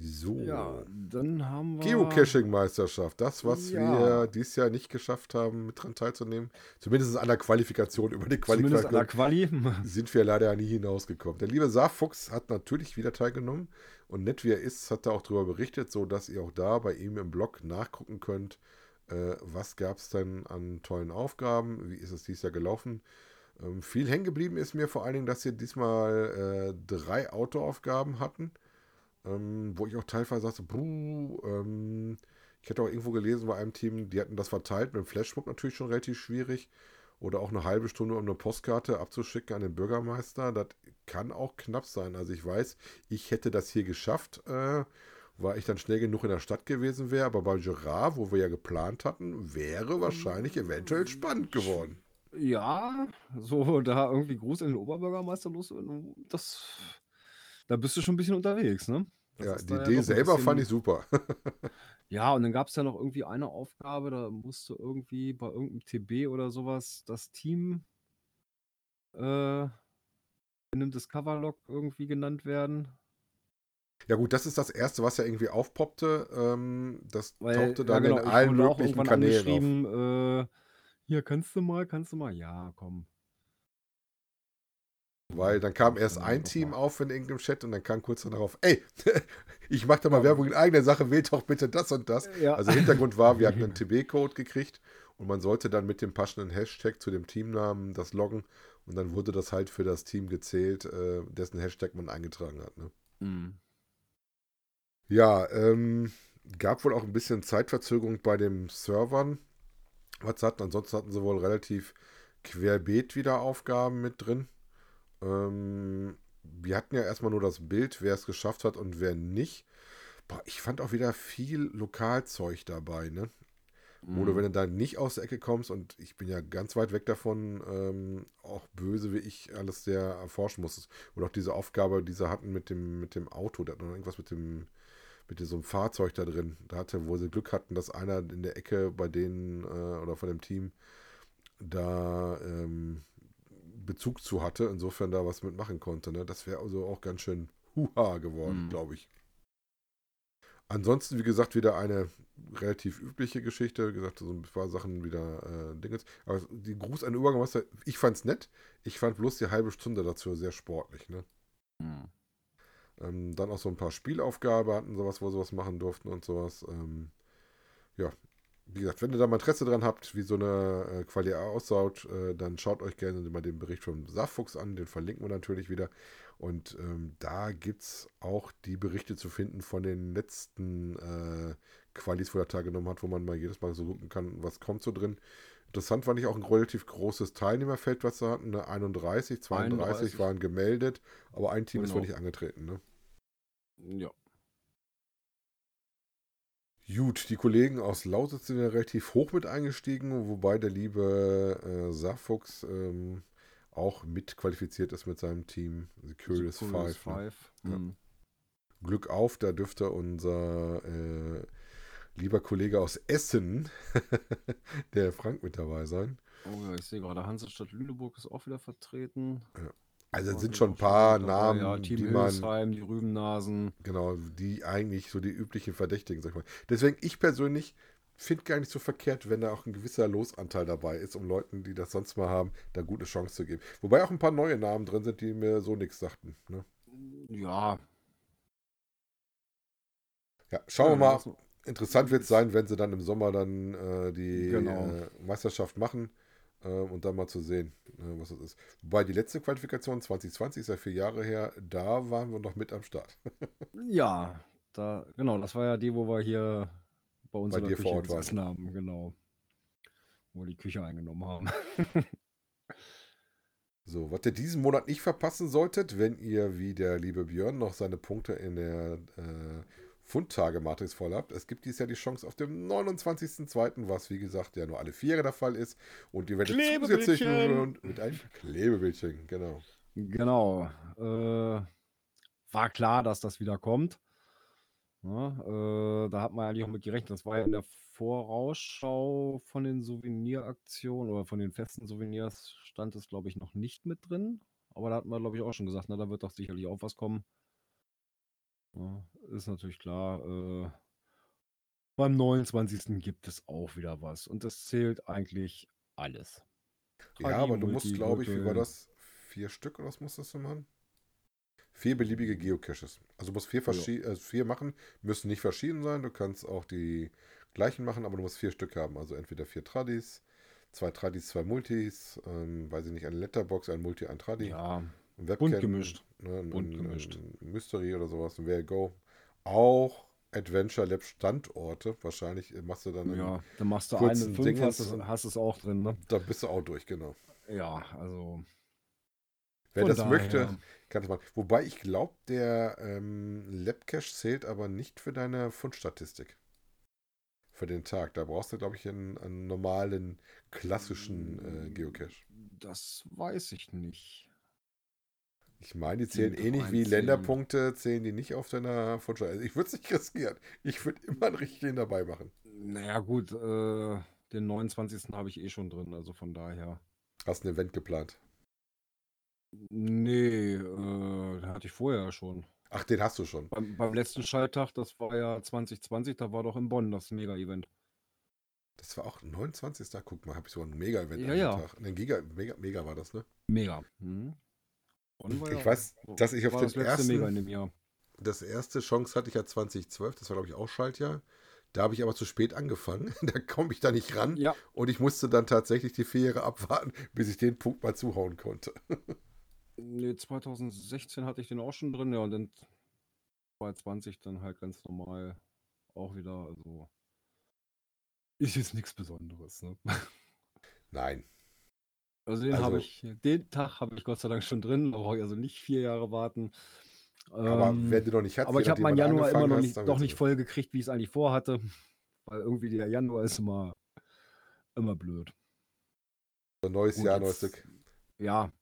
So. ja, dann haben wir. Geocaching-Meisterschaft, das, was Ja. wir dieses Jahr nicht geschafft haben, mit dran teilzunehmen. Zumindest an der Qualifikation. Über die der Qualifikation Quali. sind wir leider nie hinausgekommen. Der liebe Saarfuchs hat natürlich wieder teilgenommen und nett wie er ist, hat er auch darüber berichtet, so dass ihr auch da bei ihm im Blog nachgucken könnt, äh, was gab es denn an tollen Aufgaben, wie ist es dieses Jahr gelaufen. Ähm, viel hängen geblieben ist mir vor allen Dingen, dass wir diesmal äh, drei Autoaufgaben hatten. Ähm, wo ich auch teilweise sagte, buh, ähm, ich hätte auch irgendwo gelesen bei einem Team, die hatten das verteilt mit dem Flashmob natürlich schon relativ schwierig. Oder auch eine halbe Stunde, um eine Postkarte abzuschicken an den Bürgermeister. Das kann auch knapp sein. Also ich weiß, ich hätte das hier geschafft, äh, weil ich dann schnell genug in der Stadt gewesen wäre. Aber bei Gerard, wo wir ja geplant hatten, wäre wahrscheinlich eventuell spannend geworden. Ja, so da irgendwie Gruß an den Oberbürgermeister los, das, da bist du schon ein bisschen unterwegs, ne? Das Ja, die ja Idee ein selber fand bisschen. ich super. Ja, und dann gab es ja noch irgendwie eine Aufgabe, da musste irgendwie bei irgendeinem TB oder sowas das Team äh, in einem Discover-Log irgendwie genannt werden. Ja gut, das ist das Erste, was ja irgendwie aufpoppte. Ähm, das Weil, tauchte ja dann genau, in allen möglichen Kanälen auf. äh, hier kannst du mal, kannst du mal, ja, komm. Weil dann kam erst ein Team auf in irgendeinem Chat und dann kam kurz darauf, ey, ich mache da mal Werbung in eigener Sache, wählt doch bitte das und das. ja. Also Hintergrund war, wir hatten einen TB-Code gekriegt und man sollte dann mit dem passenden Hashtag zu dem Teamnamen das loggen und dann wurde das halt für das Team gezählt, äh, dessen Hashtag man eingetragen hat. Ne? Mhm. Ja, ähm, gab wohl auch ein bisschen Zeitverzögerung bei den Servern. Was hatten, ansonsten hatten sie wohl relativ querbeet wieder Aufgaben mit drin. Ähm, wir hatten ja erstmal nur das Bild, wer es geschafft hat und wer nicht. Boah, ich fand auch wieder viel Lokalzeug dabei, ne? Wo du, wenn Mhm. du da nicht aus der Ecke kommst, und ich bin ja ganz weit weg davon, ähm, auch böse wie ich alles sehr erforschen musstest. Oder auch diese Aufgabe, die sie hatten mit dem, mit dem Auto, da hat noch irgendwas mit dem, mit diesem Fahrzeug da drin. Da hatte, wo sie Glück hatten, dass einer in der Ecke bei denen äh, oder von dem Team da ähm, Bezug zu hatte, insofern da was mitmachen konnte. Ne? Das wäre also auch ganz schön Huha geworden, Mhm. glaube ich. Ansonsten, wie gesagt, wieder eine relativ übliche Geschichte. Wie gesagt, so ein paar Sachen wieder äh, Dinges. Aber die Gruß an den Obermeister, ich fand's nett. Ich fand bloß die halbe Stunde dazu sehr sportlich. Ne? Mhm. Ähm, dann auch so ein paar Spielaufgaben hatten sowas, wo sie was machen durften und sowas. Ähm, ja, wie gesagt, wenn ihr da mal Interesse dran habt, wie so eine äh, Quali ausschaut, äh, dann schaut euch gerne mal den Bericht vom Saarfuchs an. Den verlinken wir natürlich wieder. Und ähm, da gibt es auch die Berichte zu finden von den letzten äh, Qualis, wo er teilgenommen hat, wo man mal jedes Mal so gucken kann, was kommt so drin. Interessant fand ich auch ein relativ großes Teilnehmerfeld, was sie hatten. Ne? 31, 32 31. waren gemeldet, aber ein Team ist wohl Genau. nicht angetreten. Ne? Ja. Gut, die Kollegen aus Lausitz sind ja relativ hoch mit eingestiegen, wobei der liebe äh, Saarfuchs ähm, auch mitqualifiziert ist mit seinem Team. The Curious The Curious Five. Ne? Five. Ja. Mhm. Glück auf, da dürfte unser äh, lieber Kollege aus Essen, der Frank, mit dabei sein. Oh ja, ich sehe gerade, Hansestadt Lüneburg ist auch wieder vertreten. Also es sind schon ein paar wieder dabei. Namen, Ja, Team die man, die Rübennasen. genau, die eigentlich so die üblichen Verdächtigen, sag ich mal. Deswegen, ich persönlich finde gar nicht so verkehrt, wenn da auch ein gewisser Losanteil dabei ist, um Leuten, die das sonst mal haben, da gute Chance zu geben. Wobei auch ein paar neue Namen drin sind, die mir so nichts sagten. Ne? Ja. Ja, schauen wir ja, mal. Interessant wird es sein, wenn sie dann im Sommer dann äh, die Genau. äh, Meisterschaft machen äh, und dann mal zu sehen, äh, was das ist. Wobei die letzte Qualifikation 2020 ist ja vier Jahre her, da waren wir noch mit am Start. Ja, da, genau, das war ja die, wo wir hier bei uns Bei in vor Ort waren. haben, genau. Wo wir die Küche eingenommen haben. So, was ihr diesen Monat nicht verpassen solltet, wenn ihr wie der liebe Björn noch seine Punkte in der äh, Fundtage-Matrix voll habt. Es gibt dieses Jahr die Chance auf dem 29.02., was wie gesagt ja nur alle vier Jahre der Fall ist. Und ihr werdet zusätzlich mit einem Klebebildchen, genau. Genau. Äh, war klar, dass das wieder kommt. Ja, äh, da hat man eigentlich auch mit gerechnet. Das war ja in der Vorausschau von den Souveniraktionen oder von den festen Souvenirs stand es, glaube ich, noch nicht mit drin. Aber da hatten wir, glaube ich, auch schon gesagt, na, da wird doch sicherlich auch was kommen. Ja, ist natürlich klar. Äh, beim 29. gibt es auch wieder was. Und das zählt eigentlich alles. Ja, aber du musst, glaube ich, wie war das? Vier Stück oder was musstest du machen? Vier beliebige Geocaches. Also du musst vier, Ja. verschi- äh, vier machen, müssen nicht verschieden sein. Du kannst auch die gleichen machen, aber du musst vier Stück haben. Also entweder vier Tradis, zwei Tradis, zwei Multis, ähm, weiß ich nicht, eine Letterbox, ein Multi, ein Tradi, Ja, Webcam, gemischt. Ne, ein, bunt gemischt. Mystery oder sowas, ein Where Go. auch Adventure Lab Standorte. Wahrscheinlich machst du dann einen- Ja, dann machst du eine 5, Dingens hast, es- und- hast es auch drin, ne? da bist du auch durch, genau. Ja, also. Wer das daher- möchte, kann das machen. Wobei ich glaube, der ähm, Labcache zählt aber nicht für deine Fundstatistik. Für den Tag. Da brauchst du, glaube ich, einen, einen normalen, klassischen äh, Geocache. Das weiß ich nicht. Ich meine, die zählen ähnlich wie einzählen. Länderpunkte, zählen die nicht auf deiner Fundstatistik. Also ich würde es nicht riskieren. Ich würde immer einen richtigen dabei machen. Naja, gut, äh, den 29. habe ich eh schon drin, also von daher. Hast ein Event geplant. Nee, äh, hatte ich vorher ja schon. Ach, den hast du schon. Beim, beim letzten Schalttag, das war ja 2020, da war doch in Bonn das Mega-Event. Das war auch 29. Guck mal, habe ich so ein Mega-Event Ja, dem ja. Tag. Ein Giga, Mega, Mega war das, ne? Mega. Mhm. War Ich weiß, dass ich auf den das ersten-. Das erste Chance hatte ich ja 2012, das war glaube ich auch Schaltjahr. Da habe ich aber zu spät angefangen. Da komme ich da nicht ran. Ja, Und ich musste dann tatsächlich die vier Jahre abwarten, bis ich den Punkt mal zuhauen konnte. nee, 2016 hatte ich den auch schon drin, ja, und dann 2020 dann halt ganz normal auch wieder, also ist jetzt nichts Besonderes, ne? Nein. Also den Also- habe ich, den Tag habe ich Gott sei Dank schon drin, da brauche ich also nicht vier Jahre warten. Aber Ähm, wenn du noch nicht hast, aber je ich habe nachdem, meinen wann du Januar immer angefangen noch hast, nicht, dann doch wird's nicht voll gekriegt, wie ich es eigentlich vorhatte. Weil irgendwie der Januar ist immer, immer blöd. so ein neues Gut, Jahr, jetzt- neues Glück. Ja.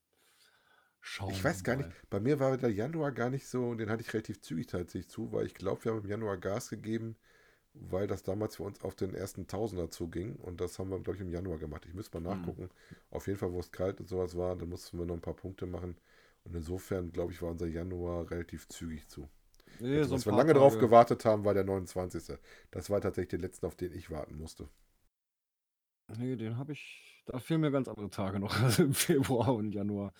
Schauen Ich weiß wir gar mal. nicht, bei mir war der Januar gar nicht so, den hatte ich relativ zügig tatsächlich zu, weil ich glaube, wir haben im Januar Gas gegeben, weil das damals für uns auf den ersten Tausender zuging und das haben wir, glaube ich, im Januar gemacht. Ich müsste mal Hm. nachgucken. Auf jeden Fall, wo es kalt und sowas war, dann mussten wir noch ein paar Punkte machen und insofern, glaube ich, war unser Januar relativ zügig zu. Nee, Also, so was wir lange drauf Tage- gewartet haben, war der 29. Das war tatsächlich der letzte, auf den ich warten musste. Nee, den habe ich. Da fehlen mir ganz andere Tage noch, also im Februar und Januar.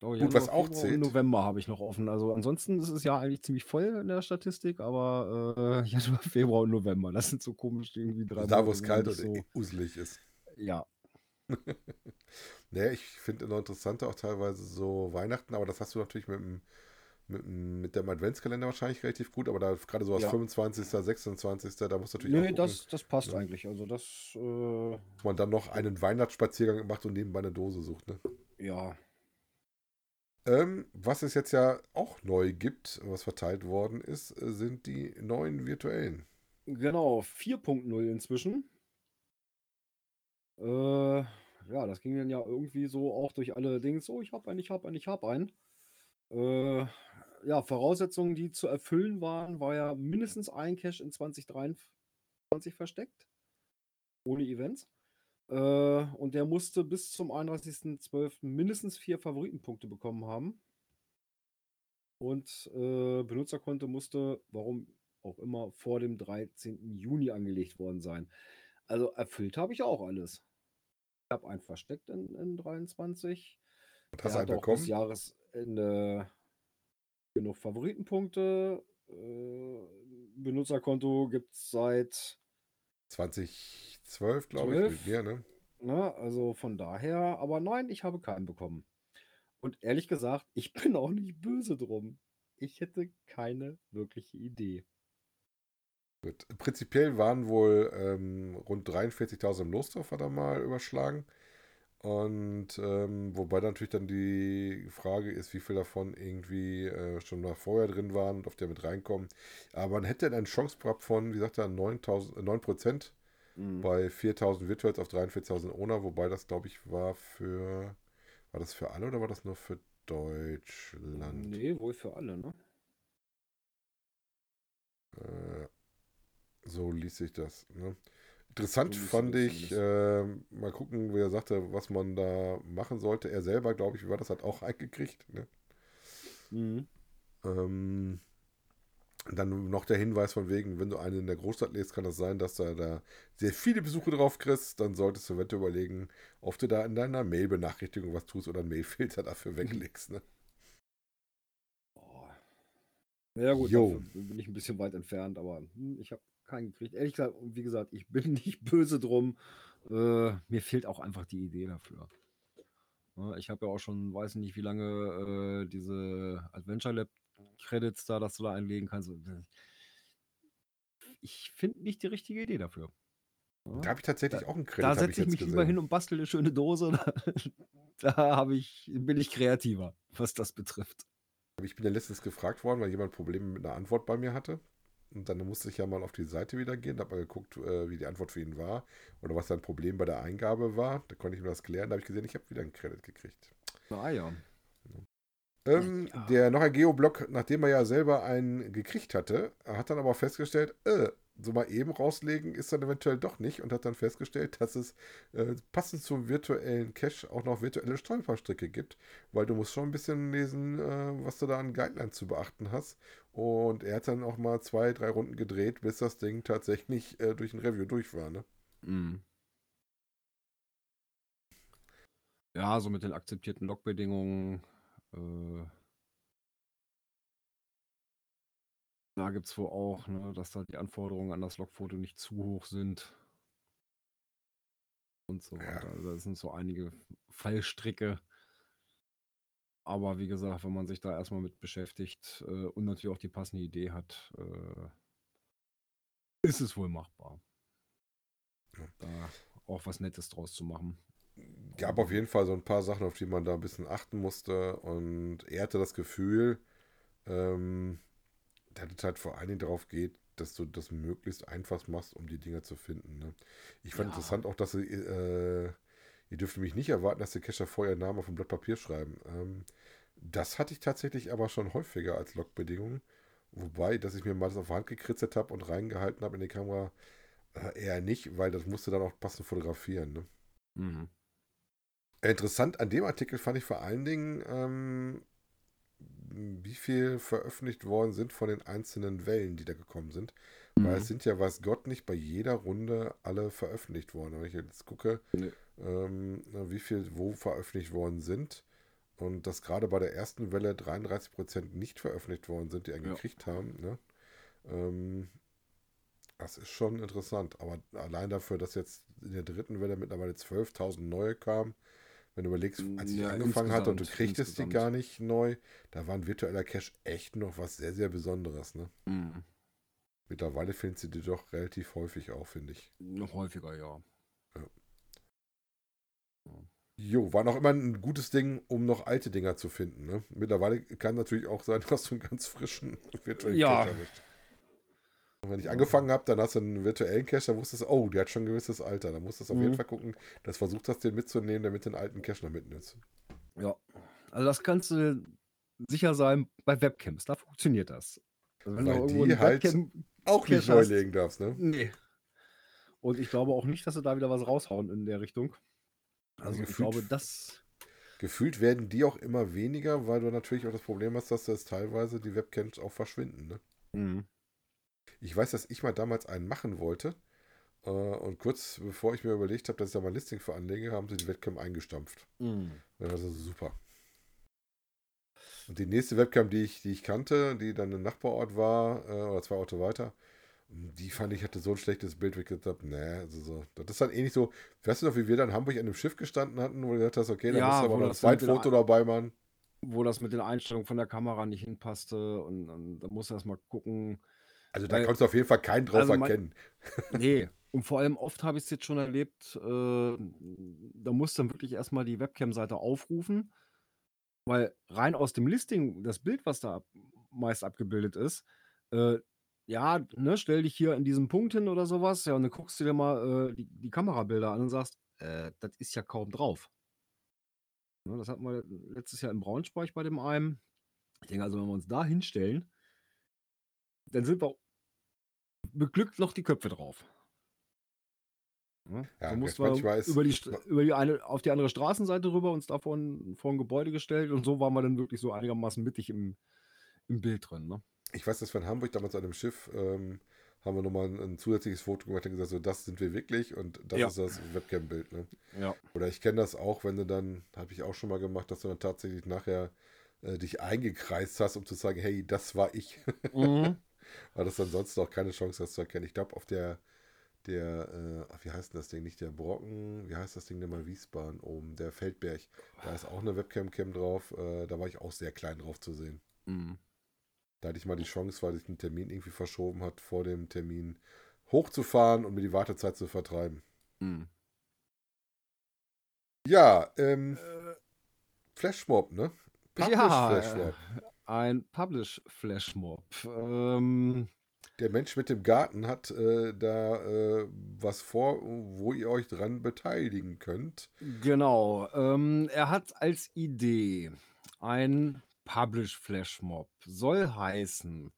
Oh, Gut, was auch Februar zählt- November habe ich noch offen. Also ansonsten ist es ja eigentlich ziemlich voll in der Statistik, aber äh, Januar, Februar und November, das sind so komisch irgendwie drei da, wo es kalt nicht und so. uselig ist. Ja, Naja, ich finde immer interessanter auch teilweise so Weihnachten, aber das hast du natürlich mit dem, mit, dem- mit dem Adventskalender wahrscheinlich relativ gut, aber da gerade so als Ja. 25., 26., da musst du natürlich auch nee, das, das passt Ja. eigentlich. Also das, äh, dass man dann noch einen Weihnachtsspaziergang macht und nebenbei eine Dose sucht. Ne? ja. Ähm, was es jetzt ja auch neu gibt, was verteilt worden ist, äh, sind die neuen virtuellen. Genau, 4.0 inzwischen. Äh, ja, das ging dann ja irgendwie so auch durch alle Dings. Oh, ich hab einen, ich hab einen, ich hab einen. Äh, ja, Voraussetzungen, die zu erfüllen waren, war ja mindestens ein Cache in 2023 versteckt. Ohne Events. Äh, und der musste bis zum 31.12. mindestens vier Favoritenpunkte bekommen haben. Und äh, Benutzerkonto musste, warum auch immer, vor dem 13. Juni angelegt worden sein. Also erfüllt habe ich auch alles. Ich habe einen versteckt in, in 23. Und hast Der einen hat auch bekommen? bis Jahresende genug Favoritenpunkte. Äh, Benutzerkonto gibt es seit, 2012, glaube ich, 12? mit mir, ne? ne, also von daher, aber nein, ich habe keinen bekommen. Und ehrlich gesagt, ich bin auch nicht böse drum. Ich hätte keine wirkliche Idee. Gut. Prinzipiell waren wohl ähm, rund 43.000 im Losdorf hat er mal überschlagen. Und ähm, wobei dann natürlich dann die Frage ist, wie viel davon irgendwie äh, schon mal vorher drin waren und auf der mit reinkommen. Aber man hätte eine Chance gehabt von, wie sagt er, 9%, äh, 9% Mhm. bei 4.000 Virtuals auf 43.000 Ona, wobei das, glaube ich, war für, war das für alle oder war das nur für Deutschland? Nee, wohl für alle, ne? Äh, so ließ sich das. Ne? Interessant fand ich, äh, mal gucken, wie er sagte, was man da machen sollte. Er selber, glaube ich, war das, hat auch eingekriegt. Ne? Mhm. Ähm, dann noch der Hinweis von wegen, wenn du einen in der Großstadt lädst, kann das sein, dass da, da sehr viele Besuche drauf kriegst. Dann solltest du eventuell überlegen, ob du da in deiner Mail-Benachrichtigung was tust oder einen Mailfilter dafür weglegst. Ne? Ja gut, Jo. bin ich ein bisschen weit entfernt, aber hm, ich habe keinen gekriegt. Ehrlich gesagt, wie gesagt, ich bin nicht böse drum. Äh, mir fehlt auch einfach die Idee dafür. Ja, ich habe ja auch schon, weiß nicht wie lange, äh, diese Adventure Lab Credits da, dass du da einlegen kannst. Ich finde nicht die richtige Idee dafür. Da habe ich tatsächlich auch einen Credit. Da setze ich, jetzt mich lieber gesehen. hin und bastel eine schöne Dose. Da, da habe ich, bin ich kreativer, was das betrifft. Ich bin ja letztens gefragt worden, weil jemand Probleme mit einer Antwort bei mir hatte. Und dann musste ich ja mal auf die Seite wieder gehen, da habe mal geguckt, äh, wie die Antwort für ihn war oder was sein Problem bei der Eingabe war. Da konnte ich mir das klären. Da habe ich gesehen, ich habe wieder einen Credit gekriegt. Ah ja. Ähm, Ja. Der noch ein Geoblock, nachdem er ja selber einen gekriegt hatte, hat dann aber festgestellt, äh, so mal eben rauslegen ist dann eventuell doch nicht und hat dann festgestellt, dass es äh, passend zum virtuellen Cache auch noch virtuelle Stolperstricke gibt, weil du musst schon ein bisschen lesen, äh, was du da an Guidelines zu beachten hast. Und er hat dann auch mal zwei, drei Runden gedreht, bis das Ding tatsächlich äh, durch ein Review durch war. Ne? Mhm. Ja, so mit den akzeptierten Logbedingungen. Äh, da gibt es wohl auch, ne, dass da die Anforderungen an das Logfoto nicht zu hoch sind. Und so Ja. weiter. Also das sind so einige Fallstricke. Aber wie gesagt, wenn man sich da erstmal mit beschäftigt äh, und natürlich auch die passende Idee hat, äh, ist es wohl machbar. Ja. Da auch was Nettes draus zu machen. gab auf jeden Fall so ein paar Sachen, auf die man da ein bisschen achten musste. Und er hatte das Gefühl, ähm, dass es halt vor allen Dingen darauf geht, dass du das möglichst einfach machst, um die Dinge zu finden. Ne? Ich fand Ja. interessant auch, dass sie, äh, ihr dürft nämlich nicht erwarten, dass die Cacher vorher ihren Namen auf ein Blatt Papier schreiben. Ähm, das hatte ich tatsächlich aber schon häufiger als Logbedingung. Wobei, dass ich mir mal das auf die Hand gekritzelt habe und reingehalten habe in die Kamera, äh, eher nicht, weil das musste dann auch passend fotografieren. Ne? Mhm. Interessant an dem Artikel fand ich vor allen Dingen, ähm, wie viel veröffentlicht worden sind von den einzelnen Wellen, die da gekommen sind. Weil Mhm. es sind ja, weiß Gott, nicht bei jeder Runde alle veröffentlicht worden. Wenn ich jetzt gucke, Nee. ähm, wie viel wo veröffentlicht worden sind und dass gerade bei der ersten Welle 33% nicht veröffentlicht worden sind, die einen Ja. gekriegt haben. Ne? Ähm, das ist schon interessant. Aber allein dafür, dass jetzt in der dritten Welle mittlerweile 12.000 neue kamen, wenn du überlegst, als ich Ja, angefangen hatte und du insgesamt, kriegtest die gar nicht neu, da war ein virtueller Cache echt noch was sehr, sehr Besonderes. Ne? Mhm. Mittlerweile findest du die doch relativ häufig auch, finde ich. Noch häufiger, ja. Jo, war noch immer ein gutes Ding, um noch alte Dinger zu finden. Ne? Mittlerweile kann natürlich auch sein, dass du einen ganz frischen virtuellen Ja. Cache erwischt. Wenn ich angefangen habe, dann hast du einen virtuellen Cache, dann wusstest du, oh, der hat schon ein gewisses Alter. Dann musst du auf jeden Mhm. Fall gucken, dass du versucht hast, den mitzunehmen, damit du den alten Cache noch mitnimmst. Ja. Also das kannst du sicher sein bei Webcams. Da funktioniert das. Also wenn du Weil irgendwo die halt Auch nicht neu legen darfst, ne? Nee. Und ich glaube auch nicht, dass sie da wieder was raushauen in der Richtung. Also ich gefühlt- glaube, das. Gefühlt werden die auch immer weniger, weil du natürlich auch das Problem hast, dass das teilweise die Webcams auch verschwinden, ne? Mhm. Ich weiß, dass ich mal damals einen machen wollte. Äh, und kurz bevor ich mir überlegt habe, dass ich da mal Listing für anlege, haben sie die Webcam eingestampft. Ja, das ist super. Und die nächste Webcam, die ich, die ich kannte, die dann im Nachbarort war, äh, oder zwei Orte weiter, die fand ich, hatte so ein schlechtes Bild, wo ich gesagt habe, nee, also so. Das ist dann ähnlich so, weißt du noch, wie wir dann in Hamburg an dem Schiff gestanden hatten, wo du gesagt hast, okay, da Ja, musst du aber noch ein Zweitfoto dabei machen. Wo das mit den Einstellungen von der Kamera nicht hinpasste. Und, und da musst du erst mal gucken. Also da Weil- konntest du auf jeden Fall keinen drauf Also mein- erkennen. Nee. Und vor allem oft habe ich es jetzt schon erlebt, äh, da musst du dann wirklich erstmal die Webcam-Seite aufrufen, weil rein aus dem Listing, das Bild, was da meist abgebildet ist, äh, ja, ne, stell dich hier in diesem Punkt hin oder sowas, ja, und dann guckst du dir mal äh, die, die Kamerabilder an und sagst, äh, das ist ja kaum drauf. Ne, das hatten wir letztes Jahr in Braunschweig bei dem einen. Ich denke also, wenn wir uns da hinstellen, dann sind wir beglückt noch die Köpfe drauf. Ne? Ja, da mussten manchmal wir über die, über die eine, auf die andere Straßenseite rüber uns da vor ein, vor ein Gebäude gestellt und so waren wir dann wirklich so einigermaßen mittig im, im Bild drin. Ne? Ich weiß, dass wir in Hamburg damals an dem Schiff ähm, haben wir nochmal ein, ein zusätzliches Foto gemacht und gesagt, so das sind wir wirklich und das Ja. ist das Webcam-Bild. Ne? Ja. Oder ich kenne das auch, wenn du dann, habe ich auch schon mal gemacht, dass du dann tatsächlich nachher äh, dich eingekreist hast, um zu sagen, hey, das war ich. Mhm. Weil das dann sonst auch keine Chance hast zu erkennen. Ich glaube, auf der, der, äh, wie heißt denn das Ding? Nicht der Brocken, wie heißt das Ding denn mal Wiesbaden oben? Der Feldberg. Da ist auch eine Webcam-Cam drauf. Äh, da war ich auch sehr klein drauf zu sehen. Mhm. Da hatte ich mal die Chance, weil sich ein Termin irgendwie verschoben hat, vor dem Termin hochzufahren und mir die Wartezeit zu vertreiben. Hm. Ja, ähm, Äh, Flashmob, ne? Publish ja, Flashmob. Ein Publish Flashmob. Ähm, Der Mensch mit dem Garten hat äh, da äh, was vor, wo ihr euch dran beteiligen könnt. genau. Ähm, er hat als Idee ein Publish Flashmob. Soll heißen,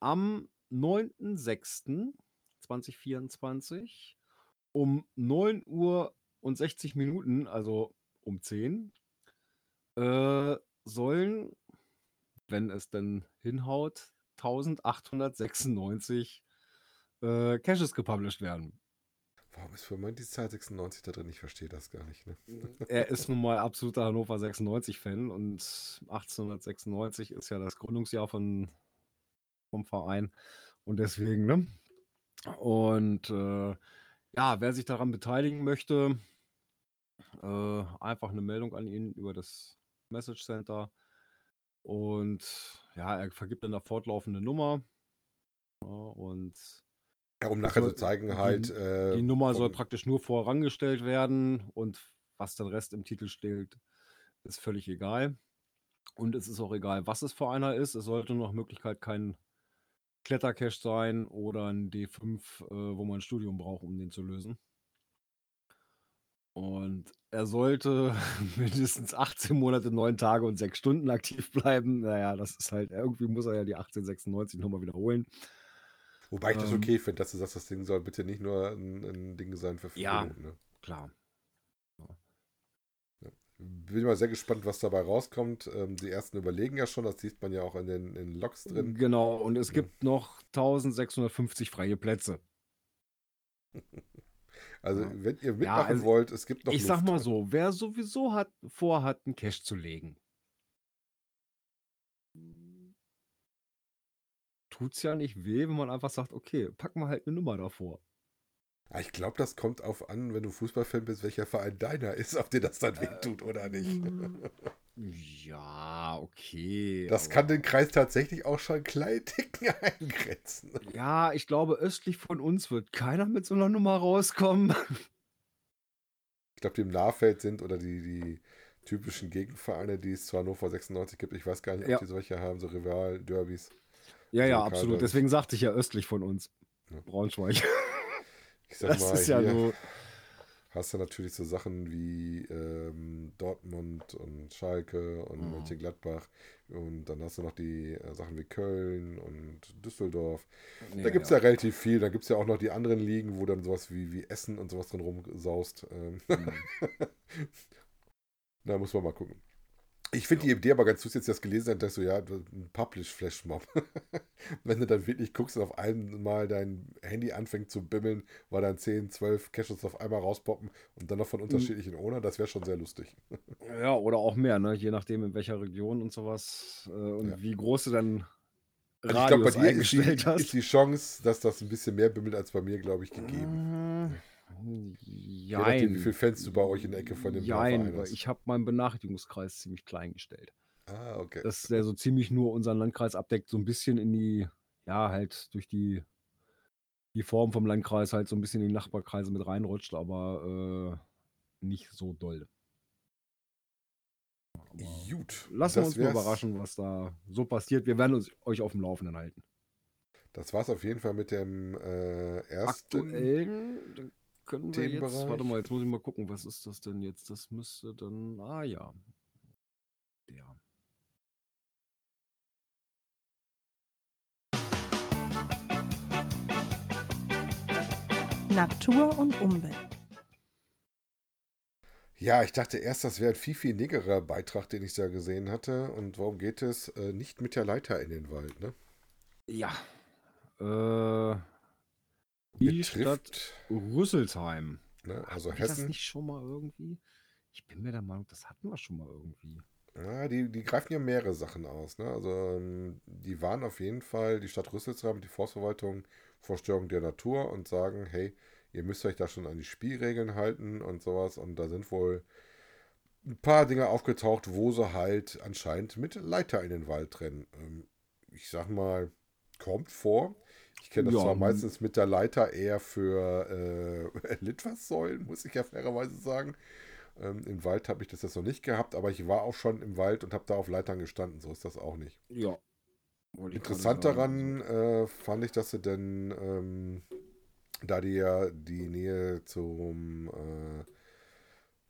am 9.06.2024 um 9 Uhr und 60 Minuten, also um 10, äh, sollen, wenn es denn hinhaut, 1896 äh, Caches gepublished werden. Warum ist für mich die Zahl 96 da drin? Ich verstehe das gar nicht. Ne? Er ist nun mal absoluter Hannover 96-Fan und 1896 ist ja das Gründungsjahr von, vom Verein und deswegen, ne? Und äh, ja, wer sich daran beteiligen möchte, äh, einfach eine Meldung an ihn über das Message Center und ja, er vergibt dann eine fortlaufende Nummer ja, und Ja, um nachher soll- zu zeigen die- halt. äh, die Nummer soll praktisch nur vorangestellt werden und was den Rest im Titel steht, ist völlig egal. Und es ist auch egal, was es für einer ist. Es sollte nach Möglichkeit kein Klettercache sein oder ein D5, äh, wo man ein Studium braucht, um den zu lösen. Und er sollte mindestens 18 Monate, 9 Tage und 6 Stunden aktiv bleiben. Naja, das ist halt, irgendwie muss er ja die 1896 nochmal wiederholen. Wobei ich das ähm, okay finde, dass du sagst, das Ding soll bitte nicht nur ein, ein Ding sein für fünf Ja. Minuten. Ne? Klar. Bin mal sehr gespannt, was dabei rauskommt. Ähm, die ersten überlegen ja schon, das sieht man ja auch in den, in Logs drin. Genau, und es Ja. gibt noch 1650 freie Plätze. Also, Ja. wenn ihr mitmachen Ja, also wollt, es gibt noch ich sag Luft. mal so, wer sowieso hat, vorhat, einen Cache zu legen, tut's ja nicht weh, wenn man einfach sagt, okay, pack mal halt eine Nummer davor. Ah, Ich glaube, das kommt auf an, wenn du Fußballfan bist, welcher Verein deiner ist, ob dir das dann wehtut oder nicht. Ja, okay. Das aber- kann den Kreis tatsächlich auch schon klein Ticken eingrenzen. Ja, ich glaube, östlich von uns wird keiner mit so einer Nummer rauskommen. Ich glaube, die im Nahfeld sind oder die, die typischen Gegenvereine, die es zu Hannover 96 gibt. Ich weiß gar nicht, ob Ja. die solche haben, so Rival-Derbys. Ja, So ja, absolut. Deswegen sagte ich ja östlich von uns. Ja. Braunschweig. Ich sag Das mal, ist ja so. Hast du natürlich so Sachen wie ähm, Dortmund und Schalke und Mhm. Mönchengladbach. Und dann hast du noch die äh, Sachen wie Köln und Düsseldorf. Ja, Da gibt es ja. relativ viel. Da gibt es ja auch noch die anderen Ligen, wo dann sowas wie, wie Essen und sowas drin rumsaust. Ähm, Mhm. da muss man mal gucken. Ich finde die Idee aber ganz süß, jetzt das gelesen hat, dass so, ja, ein Publish-Flash-Mob. Wenn du dann wirklich guckst und auf einmal dein Handy anfängt zu bimmeln, weil dann 10, 12 Caches auf einmal rauspoppen und dann noch von unterschiedlichen Owner, das wäre schon sehr lustig. Ja, oder auch mehr, ne? Je nachdem, in welcher Region und sowas. Äh, und Ja. wie groß du dann Also ich glaube, bei dir ist die, hast. ist die Chance, dass das ein bisschen mehr bimmelt als bei mir, glaube ich, gegeben. Mm, Je nachdem, wie viele Fans du bei euch in der Ecke von dem Jein, weil ich habe meinen Benachrichtigungskreis ziemlich klein gestellt. Ah, okay. Dass der so ziemlich nur unseren Landkreis abdeckt, so ein bisschen in die, ja, halt durch die, die Form vom Landkreis halt so ein bisschen in die Nachbarkreise mit reinrutscht, aber äh, nicht so doll. Aber Gut. lassen wir uns mal überraschen, was da so passiert. Wir werden uns euch auf dem Laufenden halten. Das war's auf jeden Fall mit dem äh, ersten. Aktuellen können wir jetzt, warte mal, jetzt muss ich mal gucken, was ist das denn jetzt? Das müsste dann, ah ja. Der. Natur und Umwelt. Ja, ich dachte erst, das wäre ein viel, viel niggerer Beitrag, den ich da gesehen hatte. Und worum geht es? Äh, nicht mit der Leiter in den Wald, ne? Ja. Äh, die Stadt Rüsselsheim. ne, also Hab ich das Hessen. nicht schon mal irgendwie? Ich bin mir der Meinung, das hatten wir schon mal irgendwie. Ja, die, die greifen ja mehrere Sachen aus. Ne? Also ähm, die waren auf jeden Fall, die Stadt Rüsselsheim, die Forstverwaltung, vor Störung der Natur und sagen, hey, ihr müsst euch da schon an die Spielregeln halten und sowas. Und da sind wohl ein paar Dinge aufgetaucht, wo sie halt anscheinend mit Leiter in den Wald rennen. Ähm, ich sag mal, kommt vor. Ich kenne das Ja, zwar meistens mit der Leiter eher für äh, Litfaßsäulen, muss ich ja fairerweise sagen. Ähm, Im Wald habe ich das jetzt noch nicht gehabt, aber ich war auch schon im Wald und habe da auf Leitern gestanden. So ist das auch nicht. Ja. Interessant daran äh, fand ich, dass sie denn, ähm, da die ja die Nähe zum, äh,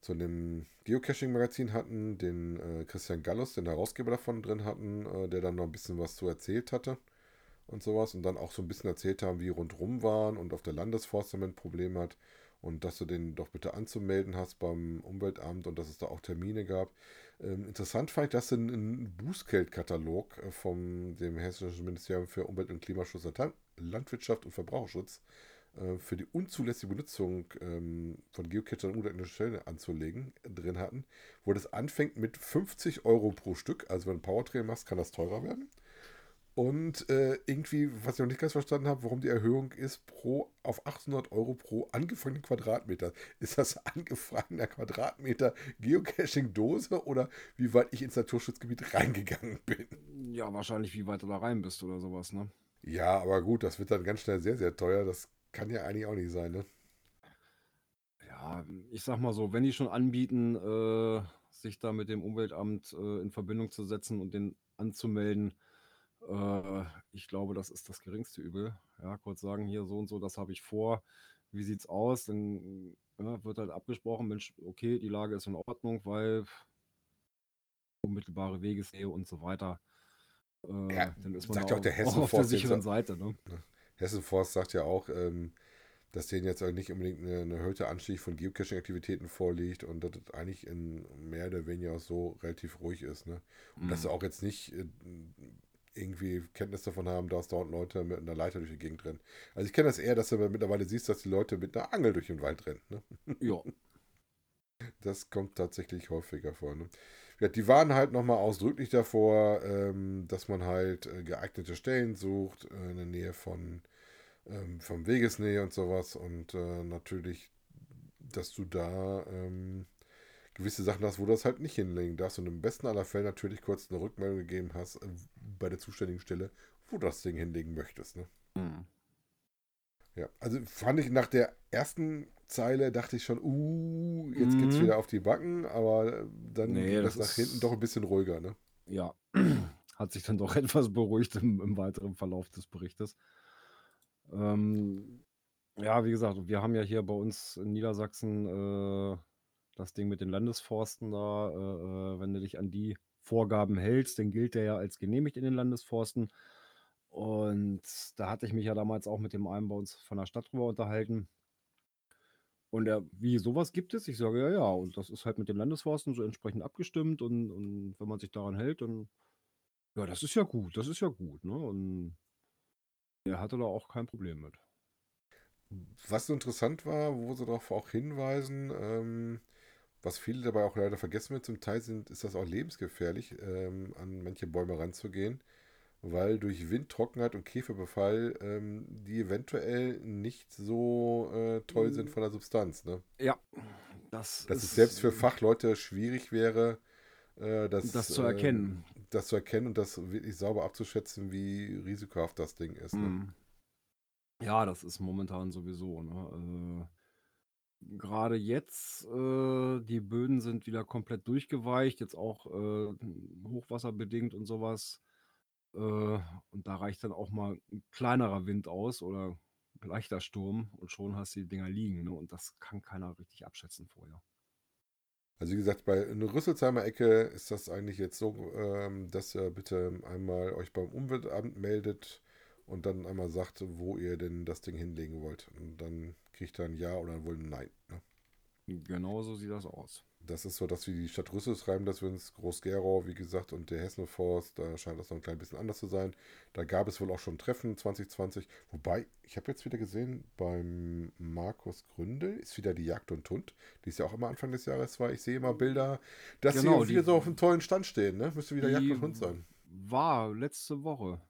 zu dem Geocaching-Magazin hatten, den äh, Christian Gallus, den Herausgeber davon drin hatten, äh, der dann noch ein bisschen was zu erzählt hatte und sowas und dann auch so ein bisschen erzählt haben, wie rundrum waren und auf der Landesforst damit ein Problem hat und dass du den doch bitte anzumelden hast beim Umweltamt und dass es da auch Termine gab. Ähm, interessant fand ich, dass sie einen Bußgeldkatalog äh, vom dem Hessischen Ministerium für Umwelt- und Klimaschutz, Land- Landwirtschaft und Verbraucherschutz äh, für die unzulässige Benutzung ähm, von Geocachern ungeeigneten Stellen anzulegen drin hatten, wo das anfängt mit 50 Euro pro Stück. Also wenn du ein Powertrail machst, kann das teurer werden. Und äh, irgendwie, was ich noch nicht ganz verstanden habe, warum die Erhöhung ist, pro auf 800 Euro pro angefangenen Quadratmeter. Ist das angefangener Quadratmeter Geocaching-Dose oder wie weit ich ins Naturschutzgebiet reingegangen bin? Ja, wahrscheinlich, wie weit du da rein bist oder sowas, ne? Ja, aber gut, das wird dann ganz schnell sehr, sehr teuer. Das kann ja eigentlich auch nicht sein, ne? Ja, ich sag mal so, wenn die schon anbieten, äh, sich da mit dem Umweltamt äh, in Verbindung zu setzen und den anzumelden, äh, ich glaube, das ist das geringste Übel. Ja, kurz sagen, hier so und so, das habe ich vor. Wie sieht's aus? Dann ja, wird halt abgesprochen, Mensch, okay, die Lage ist in Ordnung, weil unmittelbare Wegesnähe und so weiter. Äh, Ja, dann ist man sagt auch der auch auf der sicheren. Seite, ne? Hessenforst sagt ja auch, ähm, dass denen jetzt nicht unbedingt eine, eine erhöhte Anstieg von Geocaching-Aktivitäten vorliegt und dass es eigentlich in mehr oder weniger so relativ ruhig ist. Ne? Und dass Mhm. auch jetzt nicht äh, irgendwie Kenntnis davon haben, dass dort Leute mit einer Leiter durch die Gegend rennen. Also ich kenne das eher, dass du mittlerweile siehst, dass die Leute mit einer Angel durch den Wald rennen. Ne? Ja, Das kommt tatsächlich häufiger vor. Ne? Ja, die waren halt nochmal ausdrücklich davor, ähm, dass man halt äh, geeignete Stellen sucht, äh, in der Nähe von ähm, vom Wegesnähe und sowas. Und äh, natürlich, dass du da ähm, gewisse Sachen hast, wo du das halt nicht hinlegen darfst. Und im besten aller Fälle natürlich kurz eine Rückmeldung gegeben hast äh, bei der zuständigen Stelle, wo du das Ding hinlegen möchtest. Ne? Mhm. Ja, also fand ich nach der ersten Zeile dachte ich schon, uh, jetzt geht's Mhm. wieder auf die Backen, aber dann Nee, ging das das nach hinten doch ein bisschen ruhiger, ne? ja, hat sich dann doch etwas beruhigt im, im weiteren Verlauf des Berichtes. Ähm, ja, wie gesagt, wir haben ja hier bei uns in Niedersachsen äh, das Ding mit den Landesforsten da. Äh, äh, wenn du dich an die Vorgaben hältst, dann gilt der ja als genehmigt in den Landesforsten. Und da hatte ich mich ja damals auch mit dem einen bei uns von der Stadt drüber unterhalten. Und er, wie, sowas gibt es? Ich sage, ja, ja. Und das ist halt mit den Landesforsten so entsprechend abgestimmt. Und, und wenn man sich daran hält, dann, ja, das ist ja gut, das ist ja gut, ne? Und er hatte da auch kein Problem mit. Was so interessant war, wo sie darauf auch hinweisen, ähm, was viele dabei auch leider vergessen wird, zum Teil sind, ist das auch lebensgefährlich, ähm, an manche Bäume ranzugehen, weil durch Wind, Trockenheit und Käferbefall ähm, die eventuell nicht so äh, toll sind von der Substanz. Ne? Ja, das, Dass es selbst für Fachleute schwierig wäre, äh, das, das zu erkennen. das zu erkennen und das wirklich sauber abzuschätzen, wie risikohaft das Ding ist. Ne? Mhm. Ja, das ist momentan sowieso. Ne? Gerade jetzt, äh, die Böden sind wieder komplett durchgeweicht, jetzt auch äh, hochwasserbedingt und sowas. Äh, und da reicht dann auch mal ein kleinerer Wind aus oder ein leichter Sturm und schon hast du die Dinger liegen. Ne? Und das kann keiner richtig abschätzen vorher. Also wie gesagt, bei einer Rüsselsheimer Ecke ist das eigentlich jetzt so, ähm, dass ihr bitte einmal euch beim Umweltamt meldet und dann einmal sagt, wo ihr denn das Ding hinlegen wollt. Und dann kriegt ihr ein Ja oder wohl ein Nein. Ne? Genau so sieht das aus. Das ist so, dass wir die Stadt Rüsselsheim, das wir ins Groß-Gerau, wie gesagt, und der Hessenforst, da scheint das noch ein klein bisschen anders zu sein. Da gab es wohl auch schon Treffen 2020. Wobei, ich habe jetzt wieder gesehen, beim Markus Gründel ist wieder die Jagd und Hund. Die ist ja auch immer Anfang des Jahres war. Ich sehe immer Bilder, dass Genau, sie wieder so auf einem tollen Stand stehen. Ne? Müsste wieder Jagd und Hund sein. War letzte Woche.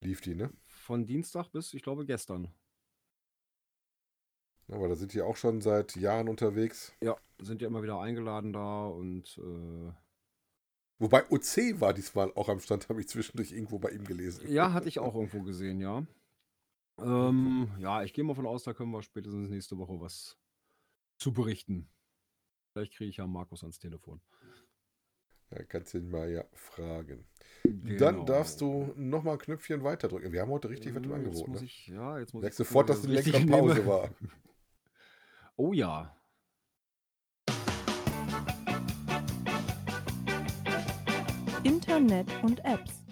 Lief die, ne? Von Dienstag bis, ich glaube, gestern. Aber da sind die auch schon seit Jahren unterwegs. Ja, sind ja immer wieder eingeladen da und äh, Wobei OC war diesmal auch am Stand, habe ich zwischendurch irgendwo bei ihm gelesen. Ja, hatte ich auch irgendwo gesehen, ja. Ähm, ja, ich gehe mal von aus, da können wir spätestens nächste Woche was zu berichten. Vielleicht kriege ich ja Markus ans Telefon. Ja, kannst du ihn mal ja fragen. Genau. Dann darfst du nochmal ein Knöpfchen weiterdrücken. Wir haben heute richtig was im Äh, Jetzt Angebot. muss Ne? ich, ja, jetzt muss Merkst ich sofort, dass eine längere Pause nehme. war. Oh ja. Internet und Apps.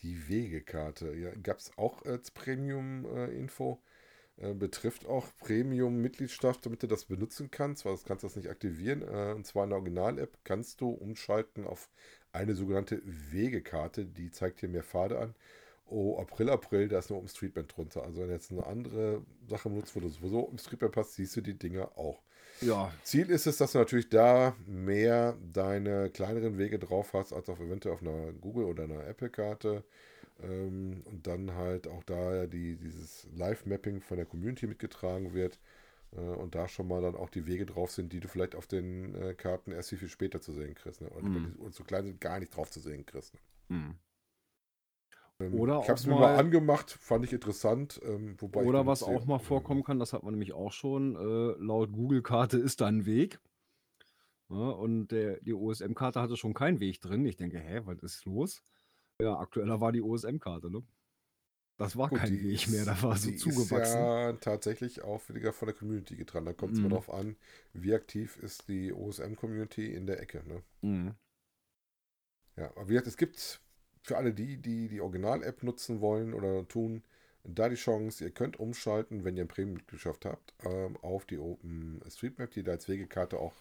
Die Wegekarte. Ja, Gab es auch als Premium-Info. Äh, betrifft auch Premium-Mitgliedschaft, damit du das benutzen kannst, weil du kannst das nicht aktivieren. Äh, und zwar in der Original-App kannst du umschalten auf eine sogenannte Wegekarte. Die zeigt dir mehr Pfade an. Oh, April, April, da ist nur OpenStreetMap drunter. Also wenn du jetzt eine andere Sache benutzt, wo du sowieso OpenStreetMap hast, siehst du die Dinger auch. Ja, Ziel ist es, dass du natürlich da mehr deine kleineren Wege drauf hast, als auf eventuell auf einer Google- oder einer Apple-Karte. Ähm, und dann halt auch da die, dieses Live-Mapping von der Community mitgetragen wird. Äh, und da schon mal dann auch die Wege drauf sind, die du vielleicht auf den äh, Karten erst viel, viel später zu sehen kriegst. Ne? Oder die oder zu klein sind, gar nicht drauf zu sehen kriegst. Ne? Ähm, Oder ich habe es mir mal angemacht, fand ich interessant. Ähm, wobei Oder was auch mal vorkommen kann, das hat man nämlich auch schon, äh, laut Google-Karte ist da ein Weg. Ja, und der, die OSM-Karte hatte schon keinen Weg drin. Ich denke, hä, was ist los? Ja, aktueller war die OSM-Karte, ne? Das war Gut, kein Weg mehr, da war so die zugewachsen. Ist ja tatsächlich auch wieder von der Community getragen. Da kommt es Mhm. mal drauf an, wie aktiv ist die OSM-Community in der Ecke. Ne? Mhm. Ja, aber wie gesagt, es gibt für alle die, die die Original-App nutzen wollen oder tun, da die Chance, ihr könnt umschalten, wenn ihr ein Premium-Mitgliedschaft habt, ähm, auf die OpenStreetMap, die da als Wegekarte auch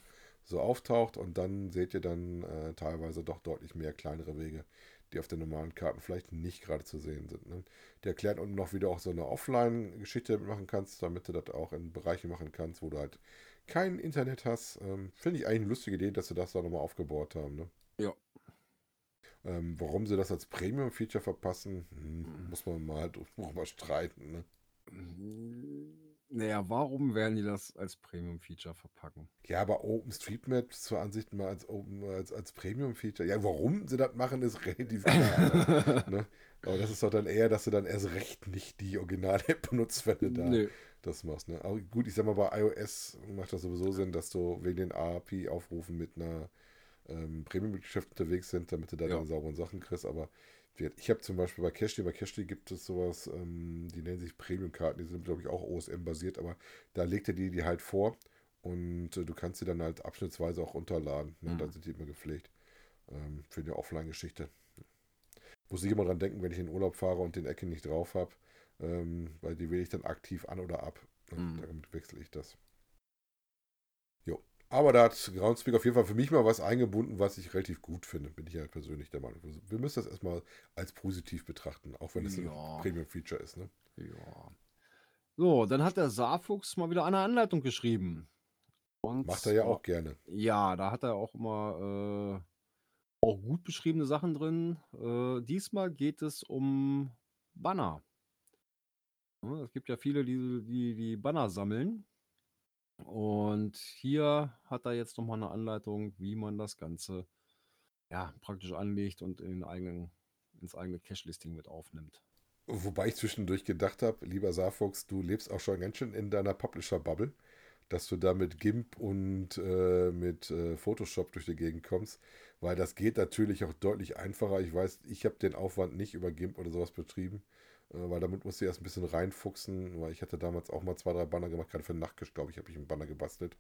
so auftaucht und dann seht ihr dann äh, teilweise doch deutlich mehr kleinere Wege, die auf den normalen Karten vielleicht nicht gerade zu sehen sind. Ne? Der erklärt unten noch, wie du auch so eine Offline-Geschichte machen kannst, damit du das auch in Bereichen machen kannst, wo du halt kein Internet hast. Ähm, Finde ich eigentlich eine lustige Idee, dass sie das da nochmal aufgebaut haben. Ne? Ja. Ähm, warum sie das als Premium-Feature verpassen, hm, muss man mal drüber streiten. Ne? Naja, warum werden die das als Premium-Feature verpacken? Ja, aber OpenStreetMap zur Ansicht mal als, Open, als, als Premium-Feature. Ja, warum sie das machen, ist relativ klar. ne? Aber das ist doch dann eher, dass du dann erst recht nicht die Original-App benutzt, wenn du da Nee. das machst. Ne? Aber gut, ich sag mal, bei iOS macht das sowieso Sinn, dass du wegen den API-Aufrufen mit einer ähm, Premium-Mitgliedschaft unterwegs sind, damit du da Ja. deine sauberen Sachen kriegst. Aber wir- ich habe zum Beispiel bei Cashly, bei Cashly gibt es sowas, ähm, die nennen sich Premium-Karten, die sind, glaube ich, auch OSM-basiert, aber da legt er dir die halt vor und äh, du kannst sie dann halt abschnittsweise auch runterladen. Ne? Mhm. Da sind die immer gepflegt. Ähm, für eine Offline-Geschichte. Muss ich immer dran denken, wenn ich in den Urlaub fahre und den Ecke nicht drauf habe, ähm, weil die wähle ich dann aktiv an oder ab. Ne? Mhm. Damit wechsle ich das. Aber da hat Groundspeak auf jeden Fall für mich mal was eingebunden, was ich relativ gut finde, bin ich ja persönlich der Meinung. Wir müssen das erstmal als positiv betrachten, auch wenn es ein Ja. Premium-Feature ist. Ne? Ja. So, dann hat der Saarfuchs mal wieder eine Anleitung geschrieben. Und Macht er ja auch gerne. Ja, da hat er auch immer äh, auch gut beschriebene Sachen drin. Äh, diesmal geht es um Banner. Es gibt ja viele, die, die, die Banner sammeln. Und hier hat er jetzt nochmal eine Anleitung, wie man das Ganze ja, praktisch anlegt und in den eigenen, ins eigene Cache-Listing mit aufnimmt. Wobei ich zwischendurch gedacht habe, lieber Saarfox, du lebst auch schon ganz schön in deiner Publisher-Bubble, dass du da mit GIMP und äh, mit äh, Photoshop durch die Gegend kommst, weil das geht natürlich auch deutlich einfacher. Ich weiß, ich habe den Aufwand nicht über GIMP oder sowas betrieben, weil damit musst du erst ein bisschen reinfuchsen, weil ich hatte damals auch mal zwei, drei Banner gemacht, gerade für den Nachttisch, glaube ich, habe ich einen Banner gebastelt.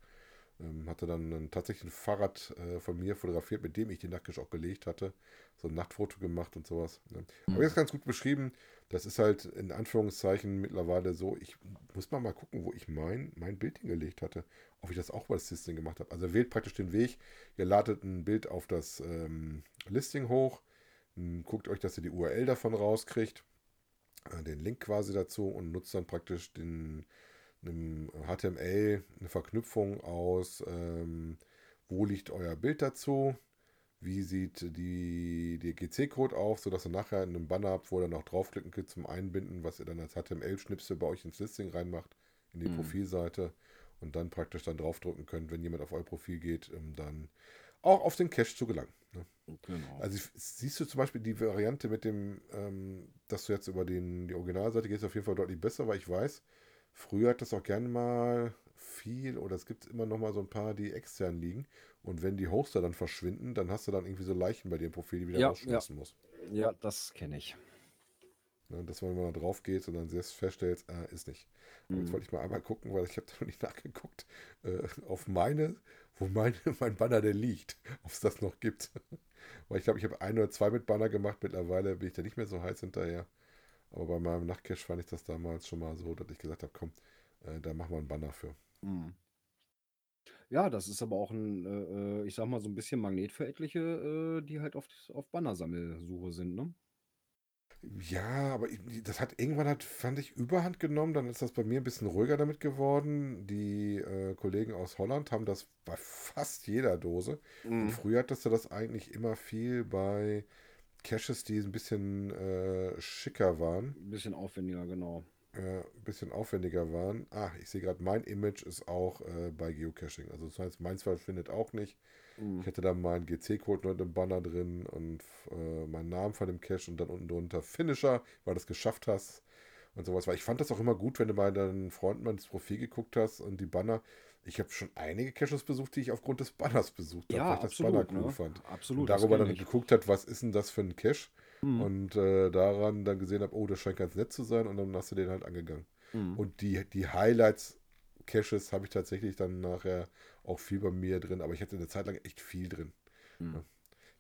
Ähm, hatte dann ein, tatsächlich ein Fahrrad äh, von mir fotografiert, mit dem ich den Nachttisch auch gelegt hatte. So ein Nachtfoto gemacht und sowas. Ne? Aber jetzt ganz gut beschrieben. Das ist halt in Anführungszeichen mittlerweile so, ich muss mal mal gucken, wo ich mein, mein Bild hingelegt hatte. Ob ich das auch bei das Listing gemacht habe. Also wählt praktisch den Weg. Ihr ladet ein Bild auf das ähm, Listing hoch. m, Guckt euch, dass ihr die URL davon rauskriegt. Äh, den Link quasi dazu und nutzt dann praktisch den einem HTML eine Verknüpfung aus, ähm, wo liegt euer Bild dazu, wie sieht die, der GC-Code auf, sodass ihr nachher in einem Banner habt, wo ihr dann auch draufklicken könnt zum Einbinden, was ihr dann als HTML-Schnipsel bei euch ins Listing reinmacht, in die Mhm. Profilseite und dann praktisch dann draufdrücken könnt, wenn jemand auf euer Profil geht, um dann auch auf den Cache zu gelangen. Ne? Genau. Also siehst du zum Beispiel die Variante mit dem, ähm, dass du jetzt über den, die Originalseite gehst, auf jeden Fall deutlich besser, weil ich weiß, früher hat das auch gerne mal viel oder es gibt immer noch mal so ein paar, die extern liegen. Und wenn die Hoster dann verschwinden, dann hast du dann irgendwie so Leichen bei dir im Profil, die wieder Ja, rausschmeißen musst. Ja, das kenne ich. Ne, dass man mal da drauf geht und dann selbst feststellt, äh, ist nicht. Aber jetzt Mhm. wollte ich mal einmal gucken, weil ich habe da noch nicht nachgeguckt, äh, auf meine, wo mein, mein Banner denn liegt, ob es das noch gibt. weil ich glaube, ich habe ein oder zwei mit Banner gemacht, mittlerweile bin ich da nicht mehr so heiß hinterher. Aber bei meinem Nachtcache fand ich das damals schon mal so, dass ich gesagt habe, komm, äh, da machen wir einen Banner für. Mhm. Ja, das ist aber auch ein, äh, äh, ich sag mal, so ein bisschen Magnet für etliche, äh, die halt auf, auf Bannersammelsuche sind, ne? Ja, aber das hat irgendwann hat, fand ich, Überhand genommen. Dann ist das bei mir ein bisschen ruhiger damit geworden. Die äh, Kollegen aus Holland haben das bei fast jeder Dose. Mhm. früher hattest du das eigentlich immer viel bei Caches, die ein bisschen äh, schicker waren, Ein bisschen aufwendiger, genau. äh, ein bisschen aufwendiger waren. Ah, ich sehe gerade, mein Image ist auch äh, bei Geocaching. Also das heißt, meins findet auch nicht. Mhm. Ich hätte da meinen GC-Code noch im Banner drin und äh, meinen Namen von dem Cache und dann unten drunter Finisher, weil du es geschafft hast und sowas. Weil ich fand das auch immer gut, wenn du bei deinen Freunden mal ins Profil geguckt hast und die Banner. Ich habe schon einige Caches besucht, die ich aufgrund des Banners besucht habe, Ja, weil ich das Banner absolut, cool ne? fand. Absolut. Und darüber dann ich. geguckt hat, was ist denn das für ein Cache? Mhm. Und äh, daran dann gesehen habe, oh, das scheint ganz nett zu sein und dann hast du den halt angegangen. Mhm. Und die, die Highlights-Caches habe ich tatsächlich dann nachher auch viel bei mir drin, aber ich hatte eine Zeit lang echt viel drin. Mhm.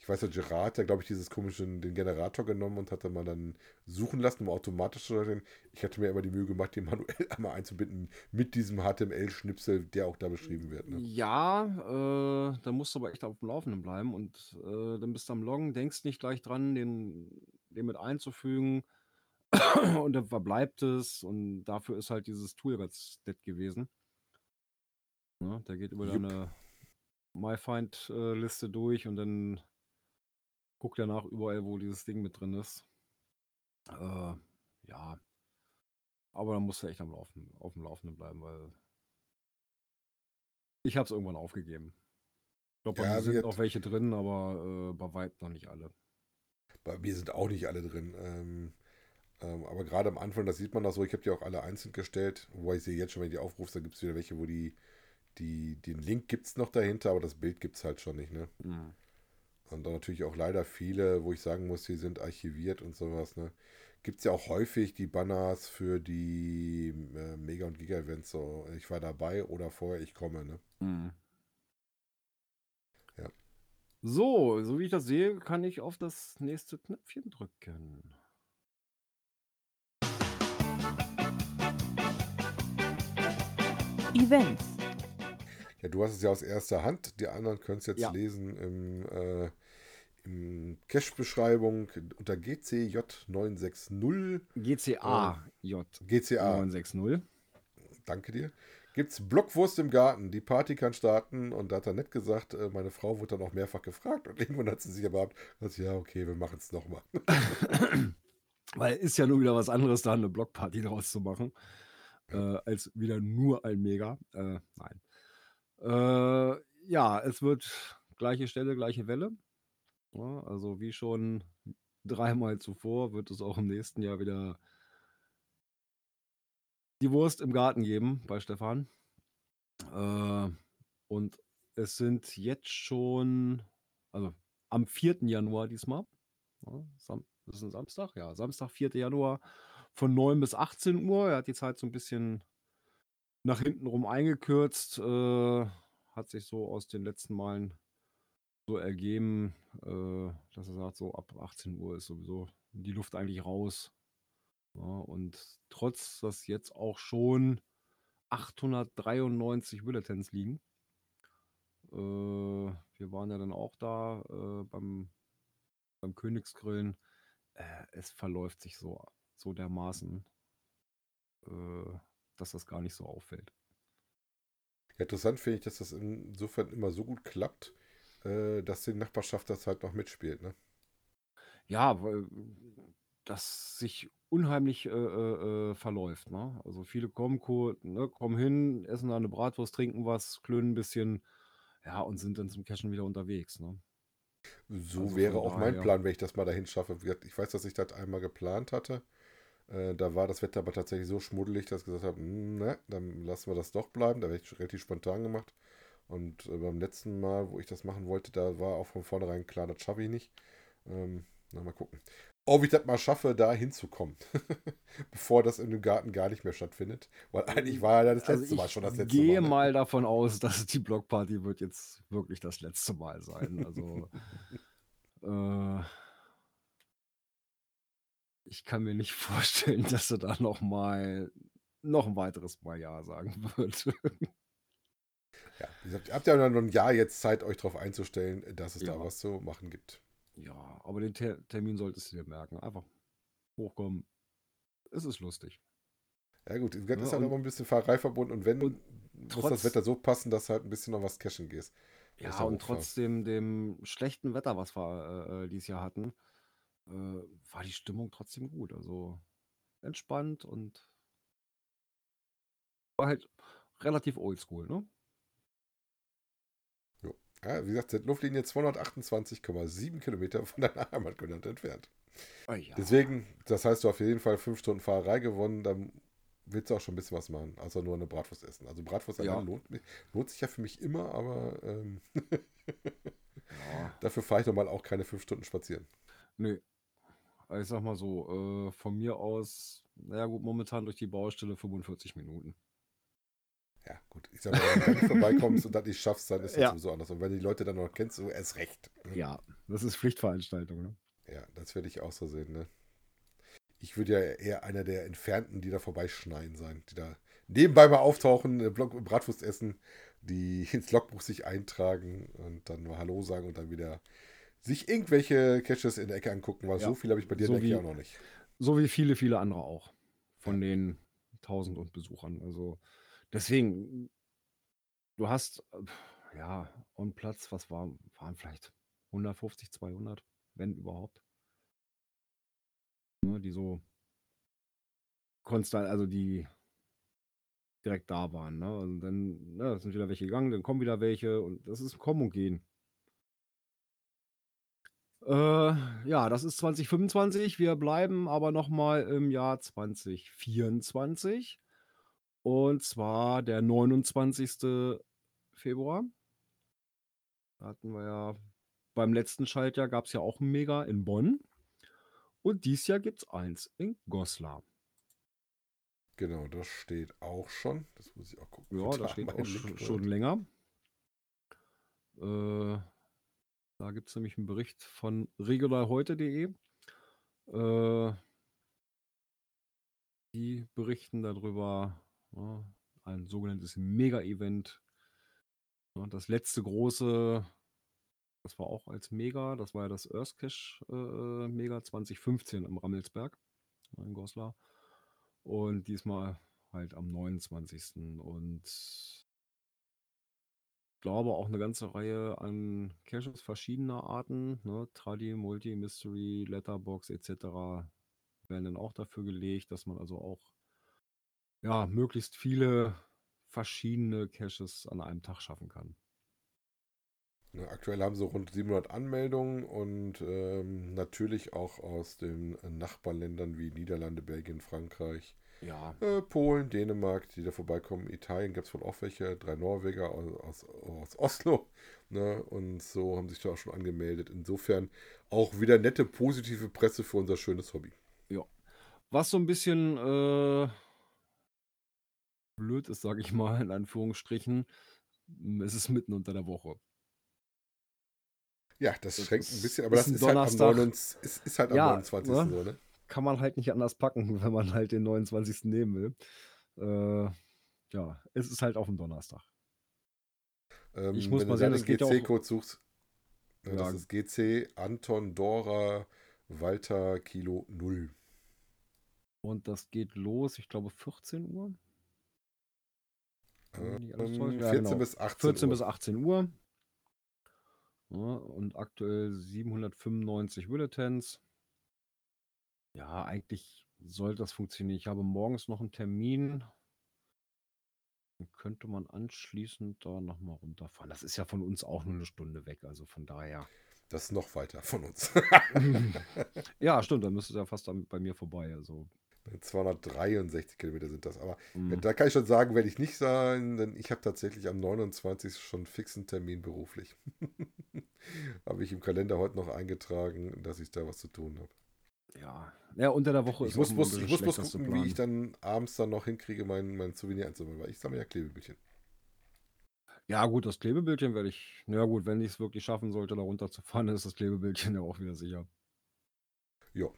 Ich weiß, der Gerard, der glaube ich dieses komische, den Generator genommen und hatte mal dann suchen lassen, um automatisch zu stellen. Ich hatte mir immer die Mühe gemacht, den manuell einmal einzubinden mit diesem HTML-Schnipsel, der auch da beschrieben wird. Ne? Ja, äh, da musst du aber echt auf dem Laufenden bleiben und äh, dann bist du am Loggen, denkst nicht gleich dran, den, den mit einzufügen und dann verbleibt es und dafür ist halt dieses Tool ganz nett gewesen. Ne, der geht über Jupp. deine MyFind-Liste durch und dann guckt er nach überall, wo dieses Ding mit drin ist. Äh, ja, aber dann musst du echt am Laufen, auf dem Laufenden bleiben, weil ich habe es irgendwann aufgegeben. Ich glaube, bei Ja, mir sind noch welche drin, aber äh, bei Weitem noch nicht alle. Bei mir sind auch nicht alle drin. Ähm, ähm, aber gerade am Anfang, das sieht man auch so, ich habe die auch alle einzeln gestellt. Wobei ich sehe jetzt schon, wenn ich die aufrufe, da gibt es wieder welche, wo die, die, den Link gibt es noch dahinter, aber das Bild gibt es halt schon nicht. Ne? Mhm. Und dann natürlich auch leider viele, wo ich sagen muss, die sind archiviert und sowas. Ne? Gibt es ja auch häufig die Banners für die äh, Mega- und Giga-Events. So, ich war dabei oder vorher, ich komme. Ne? Mhm. Ja. So, so wie ich das sehe, kann ich auf das nächste Knöpfchen drücken. Events. Ja, du hast es ja aus erster Hand. Die anderen können es jetzt Ja. lesen im, äh, im Cache-Beschreibung unter GCJ960. GCA J GCA, 960. danke dir. Gibt's Blockwurst im Garten. Die Party kann starten. Und da hat er nett gesagt, äh, meine Frau wurde dann auch mehrfach gefragt. Und irgendwann hat sie sich aber gesagt, ja, okay, wir machen es nochmal. Weil ist ja nur wieder was anderes, da eine Blockparty draus zu machen, äh, als wieder nur ein Mega. Äh, nein. Äh, ja, es wird gleiche Stelle, gleiche Welle. Ja, also wie schon dreimal zuvor wird es auch im nächsten Jahr wieder die Wurst im Garten geben bei Stefan. Äh, und es sind jetzt schon, also am 4. Januar diesmal, ja, Sam das ist ein Samstag, ja, Samstag, 4. Januar von 9 bis 18 Uhr. Er hat die Zeit so ein bisschen nach hinten rum eingekürzt. Äh, hat sich so aus den letzten Malen so ergeben, äh, dass er sagt, so ab 18 Uhr ist sowieso die Luft eigentlich raus. Ja, und trotz, dass jetzt auch schon 893 Bulletins liegen. Äh, wir waren ja dann auch da äh, beim, beim Königsgrillen. Äh, es verläuft sich so, so dermaßen, äh, dass das gar nicht so auffällt. Ja, interessant finde ich, dass das insofern immer so gut klappt, äh, dass die Nachbarschaft das halt noch mitspielt. Ne? Ja, weil das sich unheimlich äh, äh, äh, verläuft. Ne? Also viele kommen, ko- ne, kommen hin, essen da eine Bratwurst, trinken was, klönen ein bisschen. Ja, und sind dann zum Cashen wieder unterwegs, ne? So Also wäre auch mein. Plan, wenn ich das mal dahin schaffe. Ich weiß, dass ich das einmal geplant hatte. Äh, da war das Wetter aber tatsächlich so schmuddelig, dass ich gesagt habe, "Hm, ne, dann lassen wir das doch bleiben. Da wäre ich relativ spontan gemacht. Und äh, beim letzten Mal, wo ich das machen wollte, da war auch von vornherein klar, das schaffe ich nicht. Ähm, na, mal gucken. Ob ich das mal schaffe, da hinzukommen. Bevor das in dem Garten gar nicht mehr stattfindet. Weil eigentlich war ja das Also letzte Mal ich schon das letzte gehe Mal. ne? mal davon aus, dass die Blockparty wird jetzt wirklich das letzte Mal sein. Also äh, ich kann mir nicht vorstellen, dass er da noch mal noch ein weiteres Mal Ja sagen wird. Ja, gesagt, ihr habt ja noch ein Jahr jetzt Zeit, euch darauf einzustellen, dass es da Ja. was zu machen gibt. ja, aber den Ter Termin solltest du dir merken. Einfach hochkommen. Es ist lustig. Ja gut, gesagt, Ja, ist halt aber ein bisschen Fahrerei verbunden und wenn, und muss trotz- das Wetter so passen, dass halt ein bisschen noch was cashen gehst. Ja, und trotzdem dem schlechten Wetter, was wir äh, äh, dieses Jahr hatten, äh, war die Stimmung trotzdem gut. Also entspannt und war halt relativ oldschool, ne? Ja, wie gesagt, sind Luftlinie 228,7 Kilometer von deiner Heimatgemeinde entfernt. Ah, ja. Deswegen, das heißt, du hast auf jeden Fall fünf Stunden Fahrerei gewonnen, dann willst du auch schon ein bisschen was machen, außer nur eine Bratwurst essen. Also Bratwurst Ja. allein lohnt, lohnt sich ja für mich immer, aber ähm, ja. dafür fahre ich normal auch keine fünf Stunden spazieren. Nee. Ich sag mal so, äh, von mir aus, naja gut, momentan durch die Baustelle 45 Minuten. Ja, gut. Ich sag mal, wenn du vorbeikommst und das nicht schaffst, dann ist das Ja. sowieso anders. Und wenn du die Leute dann noch kennst, so erst recht. ne? Ja, das ist Pflichtveranstaltung, ne? Ja, das werde ich auch so sehen, ne? Ich würde ja eher einer der Entfernten, die da vorbeischneien sein, die da nebenbei mal auftauchen, Bratwurst essen, die ins Logbuch sich eintragen und dann mal Hallo sagen und dann wieder sich irgendwelche Caches in der Ecke angucken, weil Ja, so viel habe ich bei dir so in der Ecke wie- auch noch nicht. So wie viele, viele andere auch. Von den 1000 und Besuchern. Also deswegen, du hast, ja, on Platz, was war, waren vielleicht 150, 200, wenn überhaupt. Ne, die so konstant, also die direkt da waren. Ne? Und dann ne, sind wieder welche gegangen, dann kommen wieder welche und das ist Kommen und Gehen. Äh, ja, das ist 2025. Wir bleiben aber noch mal im Jahr 2024. Und zwar der 29. Februar. Da hatten wir ja beim letzten Schaltjahr gab es ja auch ein Mega in Bonn. Und dieses Jahr gibt es eins in Goslar. Genau, das steht auch schon. Das muss ich auch gucken. Ja, wo da steht auch schon wird. länger. Äh, da gibt es nämlich einen Bericht von regularheute.de. Äh, die berichten darüber, ja, ein sogenanntes Mega-Event. Ja, das letzte große, das war auch als Mega, das war ja das Earthcache äh, Mega 2015 am Rammelsberg in Goslar. Und diesmal halt am 29. Und glaube auch eine ganze Reihe an Caches verschiedener Arten, ne? Tradi, Multi, Mystery, Letterbox etc. werden dann auch dafür gelegt, dass man also auch ja, möglichst viele verschiedene Caches an einem Tag schaffen kann. Aktuell haben sie rund 700 Anmeldungen und ähm, natürlich auch aus den Nachbarländern wie Niederlande, Belgien, Frankreich, Ja, äh, Polen, Dänemark, die da vorbeikommen. Italien gibt es wohl auch welche, drei Norweger aus, aus, aus Oslo. Ne? Und so haben sich da auch schon angemeldet. Insofern auch wieder nette, positive Presse für unser schönes Hobby. was so ein bisschen äh, blöd ist, sage ich mal, in Anführungsstrichen, m, es ist mitten unter der Woche. Ja, das Das schränkt ein bisschen, aber ist das ist halt, am Donnerstag. 29, ist, ist halt am Ja, 29. ne? so, ne? Kann man halt nicht anders packen, wenn man halt den 29. nehmen will. Äh, ja, es ist halt auf dem Donnerstag. Ähm, Ich muss mal sehen, da das GC-Code suchst, ne, Ja. das ist GC Anton Dora Walter Kilo 0. Und das geht los, ich glaube, 14 Uhr. Ähm, täuscht. 14 Ja, genau. bis 18 14 Uhr. bis 18 Uhr. Ja, und aktuell 795 Bulletins. Ja, eigentlich sollte das funktionieren. Ich habe morgens noch einen Termin. Dann könnte man anschließend da nochmal runterfahren. Das ist ja von uns auch nur eine Stunde weg, also von daher. Das ist noch weiter von uns. ja, stimmt, dann müsste es ja fast bei mir vorbei. Also 263 Kilometer sind das. Aber Mhm. da kann ich schon sagen, werde ich nicht sein, denn ich habe tatsächlich am 29. schon fixen Termin beruflich. habe ich im Kalender heute noch eingetragen, dass ich da was zu tun habe. Ja. ja, unter der Woche Ich ist muss, muss, ich muss bloß gucken, wie ich dann abends dann noch hinkriege, mein, mein Souvenir einzusammeln, weil ich sammle ja Klebebildchen. Ja, gut, das Klebebildchen werde ich. Na ja, gut, wenn ich es wirklich schaffen sollte, da runterzufahren, dann ist das Klebebildchen ja auch wieder sicher. Ja.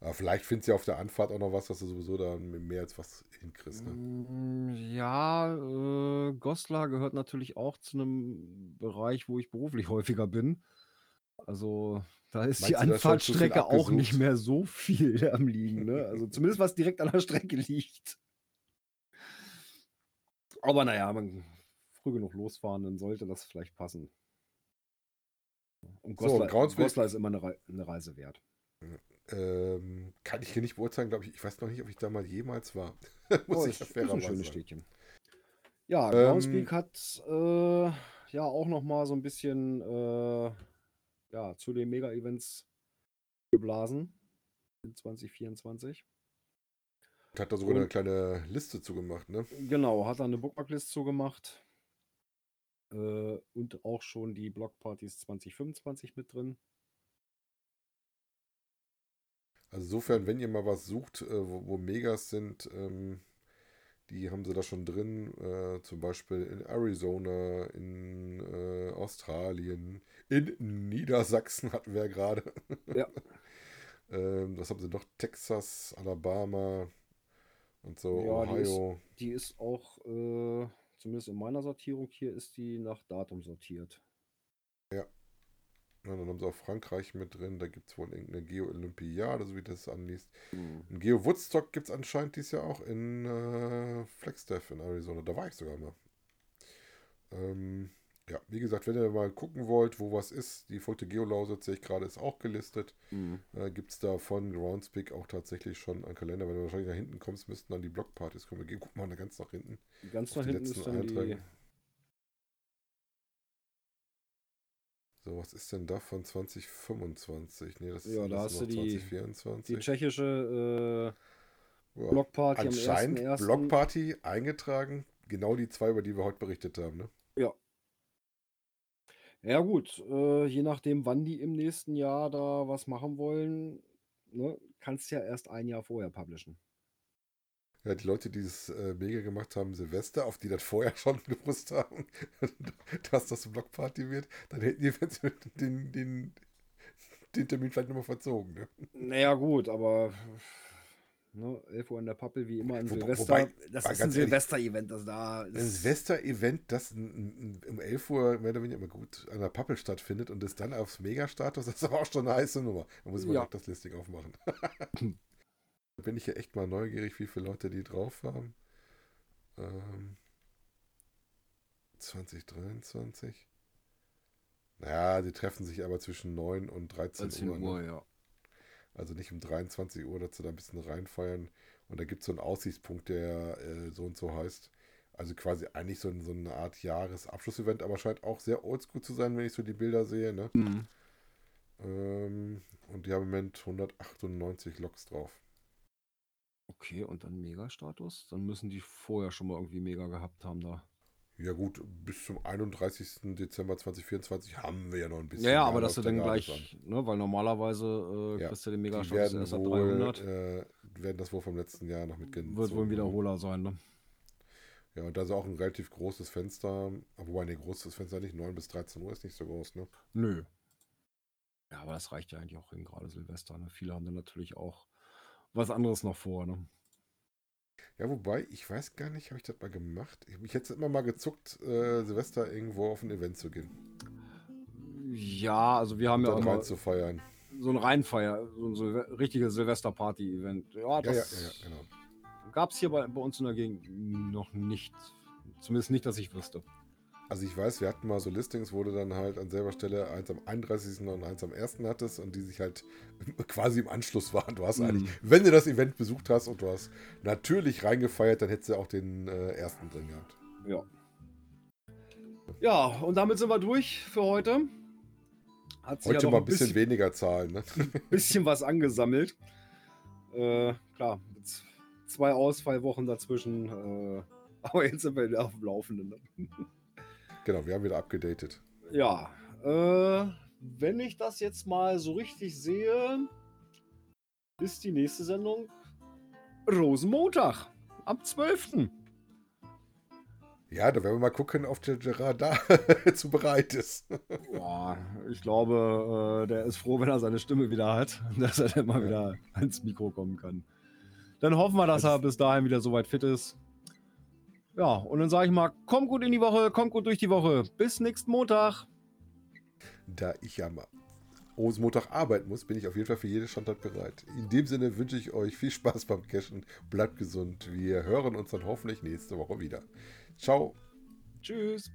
Aber vielleicht findest du ja auf der Anfahrt auch noch was, dass du sowieso da mehr als was hinkriegst. Ne? Mm, Ja, äh, Goslar gehört natürlich auch zu einem Bereich, wo ich beruflich häufiger bin. Also da ist die Meinst viel Anfahrtstrecke auch nicht mehr so viel am Liegen. Ne? Also zumindest was direkt an der Strecke liegt. Aber naja, man früh genug losfahren, dann sollte das vielleicht passen. Und So, Goslar, Braunsweg- Goslar ist immer eine, Rei- eine Reise wert. Ähm, kann ich hier nicht beurteilen, glaube ich. Ich weiß noch nicht, ob ich da mal jemals war. Muss Oh, ich ist, ja ist ein schönes. Städtchen. Ja, Ähm, Groundspeak hat äh, ja auch noch mal so ein bisschen äh, ja, zu den Mega-Events geblasen in 2024. Hat da sogar eine Und- kleine Liste zugemacht, ne? Genau, hat da eine Bookmarklist zugemacht. Äh, und auch schon die Blockpartys 2025 mit drin. Also insofern, wenn ihr mal was sucht, äh, wo, wo Megas sind, ähm, die haben sie da schon drin. Äh, zum Beispiel in Arizona, in äh, Australien, in Niedersachsen hatten wir ja gerade. Ja. ähm, was haben sie noch? Texas, Alabama und so, Ja, die ist- Ohio. Die ist auch, äh, zumindest in meiner Sortierung hier, ist die nach Datum sortiert. Ja, dann haben sie auch Frankreich mit drin. Da gibt es wohl irgendeine Geo-Olympiade, so wie das anliest. Ein Geo Woodstock gibt es anscheinend dieses Jahr auch in äh, Flagstaff in Arizona. Da war ich sogar mal. Ähm, ja, wie gesagt, wenn ihr mal gucken wollt, wo was ist, die Folge Geolausitz, sehe ich gerade, ist auch gelistet. Mhm. Äh, gibt es da von Groundspeak auch tatsächlich schon einen Kalender. Wenn du wahrscheinlich nach hinten kommst, müssten dann die Blockpartys kommen. Wir gehen, guck mal ganz nach hinten. Ganz nach hinten ist dann die. So, was ist denn da von 2025? Nee, das ist Ja, da das hast ist du noch die- 2024. Die tschechische äh, Ja. Blockparty am Anscheinend 1.1. Blockparty eingetragen. Genau die zwei, über die wir heute berichtet haben. Ne? Ja, gut, äh, je nachdem, wann die im nächsten Jahr da was machen wollen, ne, kannst ja erst ein Jahr vorher publishen. Ja, die Leute, die es äh, mega gemacht haben, Silvester, auf die das vorher schon gewusst haben, dass das eine Blockparty wird, dann hätten die den, den, den Termin vielleicht nochmal verzogen. Ne? Naja, gut, aber ne, 11 Uhr in der Pappel, wie immer an Wo- Silvester. wobei, das ist ein Silvester-Event, das da Ein ist. Silvester-Event, das um 11 Uhr mehr oder weniger immer gut an der Pappel stattfindet und es dann aufs Megastatus, das ist aber auch schon eine heiße Nummer. Da muss ich mal Ja. das Listing aufmachen. bin ich ja echt mal neugierig, wie viele Leute die drauf haben. Ähm, 2023. Naja, die treffen sich aber zwischen 9 und 13, 13 Uhr. Uhr, ne? ja. Also nicht um 23 Uhr, dass sie da ein bisschen reinfeiern. Und da gibt es so einen Aussichtspunkt, der äh, so und so heißt. Also quasi eigentlich so, ein, so eine Art Jahresabschlussevent, aber scheint auch sehr oldschool zu sein, wenn ich so die Bilder sehe. Ne? Mhm. Ähm, und die haben im Moment 198 Loks drauf. Okay, und dann Mega-Status? Dann müssen die vorher schon mal irgendwie Mega gehabt haben da. Ja gut, bis zum 31. Dezember 2024 haben wir ja noch ein bisschen. Ja, ja, aber dass du dann gleich, ne, weil normalerweise äh, Ja, kriegst du den Mega-Status werden erst ab wohl, 300. äh, werden das wohl vom letzten Jahr noch mitgenommen. Wird wohl ein Wiederholer sein, ne? Ja, und da ist auch ein relativ großes Fenster. Wobei, ne, großes Fenster nicht. 9 bis 13 Uhr ist nicht so groß, ne? Nö. Ja, aber das reicht ja eigentlich auch hin, gerade Silvester. Ne? Viele haben dann natürlich auch was anderes noch vor. Ne? Ja, wobei, ich weiß gar nicht, habe ich das mal gemacht? Ich, ich hätte immer mal gezuckt, äh, Silvester irgendwo auf ein Event zu gehen. Ja, also wir haben ja immer rein zu feiern. so ein Reinfeier, so ein Silve richtiges Silvester-Party-Event. Ja, Ja, ja, das ja, ja, genau. gab es hier bei, bei uns in der Gegend noch nicht. Zumindest nicht, dass ich wüsste. Also ich weiß, wir hatten mal so Listings, wo du dann halt an selber Stelle eins am 31. und eins am 1. hattest und die sich halt quasi im Anschluss waren. Du hast Mhm. eigentlich, wenn du das Event besucht hast und du hast natürlich reingefeiert, dann hättest du auch den äh, ersten drin gehabt. Ja. Ja, und damit sind wir durch für heute. Hat sich Heute ja mal ein bisschen weniger Zahlen. Ne? bisschen was angesammelt. Äh, klar, zwei Ausfallwochen dazwischen. Äh, aber jetzt sind wir wieder auf dem Laufenden. Ne? Genau, wir haben wieder abgedatet. Ja, äh, wenn ich das jetzt mal so richtig sehe, ist die nächste Sendung Rosenmontag am 12. Ja, da werden wir mal gucken, ob der Gerard da zu bereit ist. Boah, ich glaube, äh, der ist froh, wenn er seine Stimme wieder hat, dass er dann mal wieder ans Mikro kommen kann. Dann hoffen wir, dass er bis dahin wieder soweit fit ist. Ja, und dann sage ich mal, kommt gut in die Woche, kommt gut durch die Woche. Bis nächsten Montag. Da ich am Rosenmontag arbeiten muss, bin ich auf jeden Fall für jeden Standort bereit. In dem Sinne wünsche ich euch viel Spaß beim Cashen. Bleibt gesund. Wir hören uns dann hoffentlich nächste Woche wieder. Ciao. Tschüss.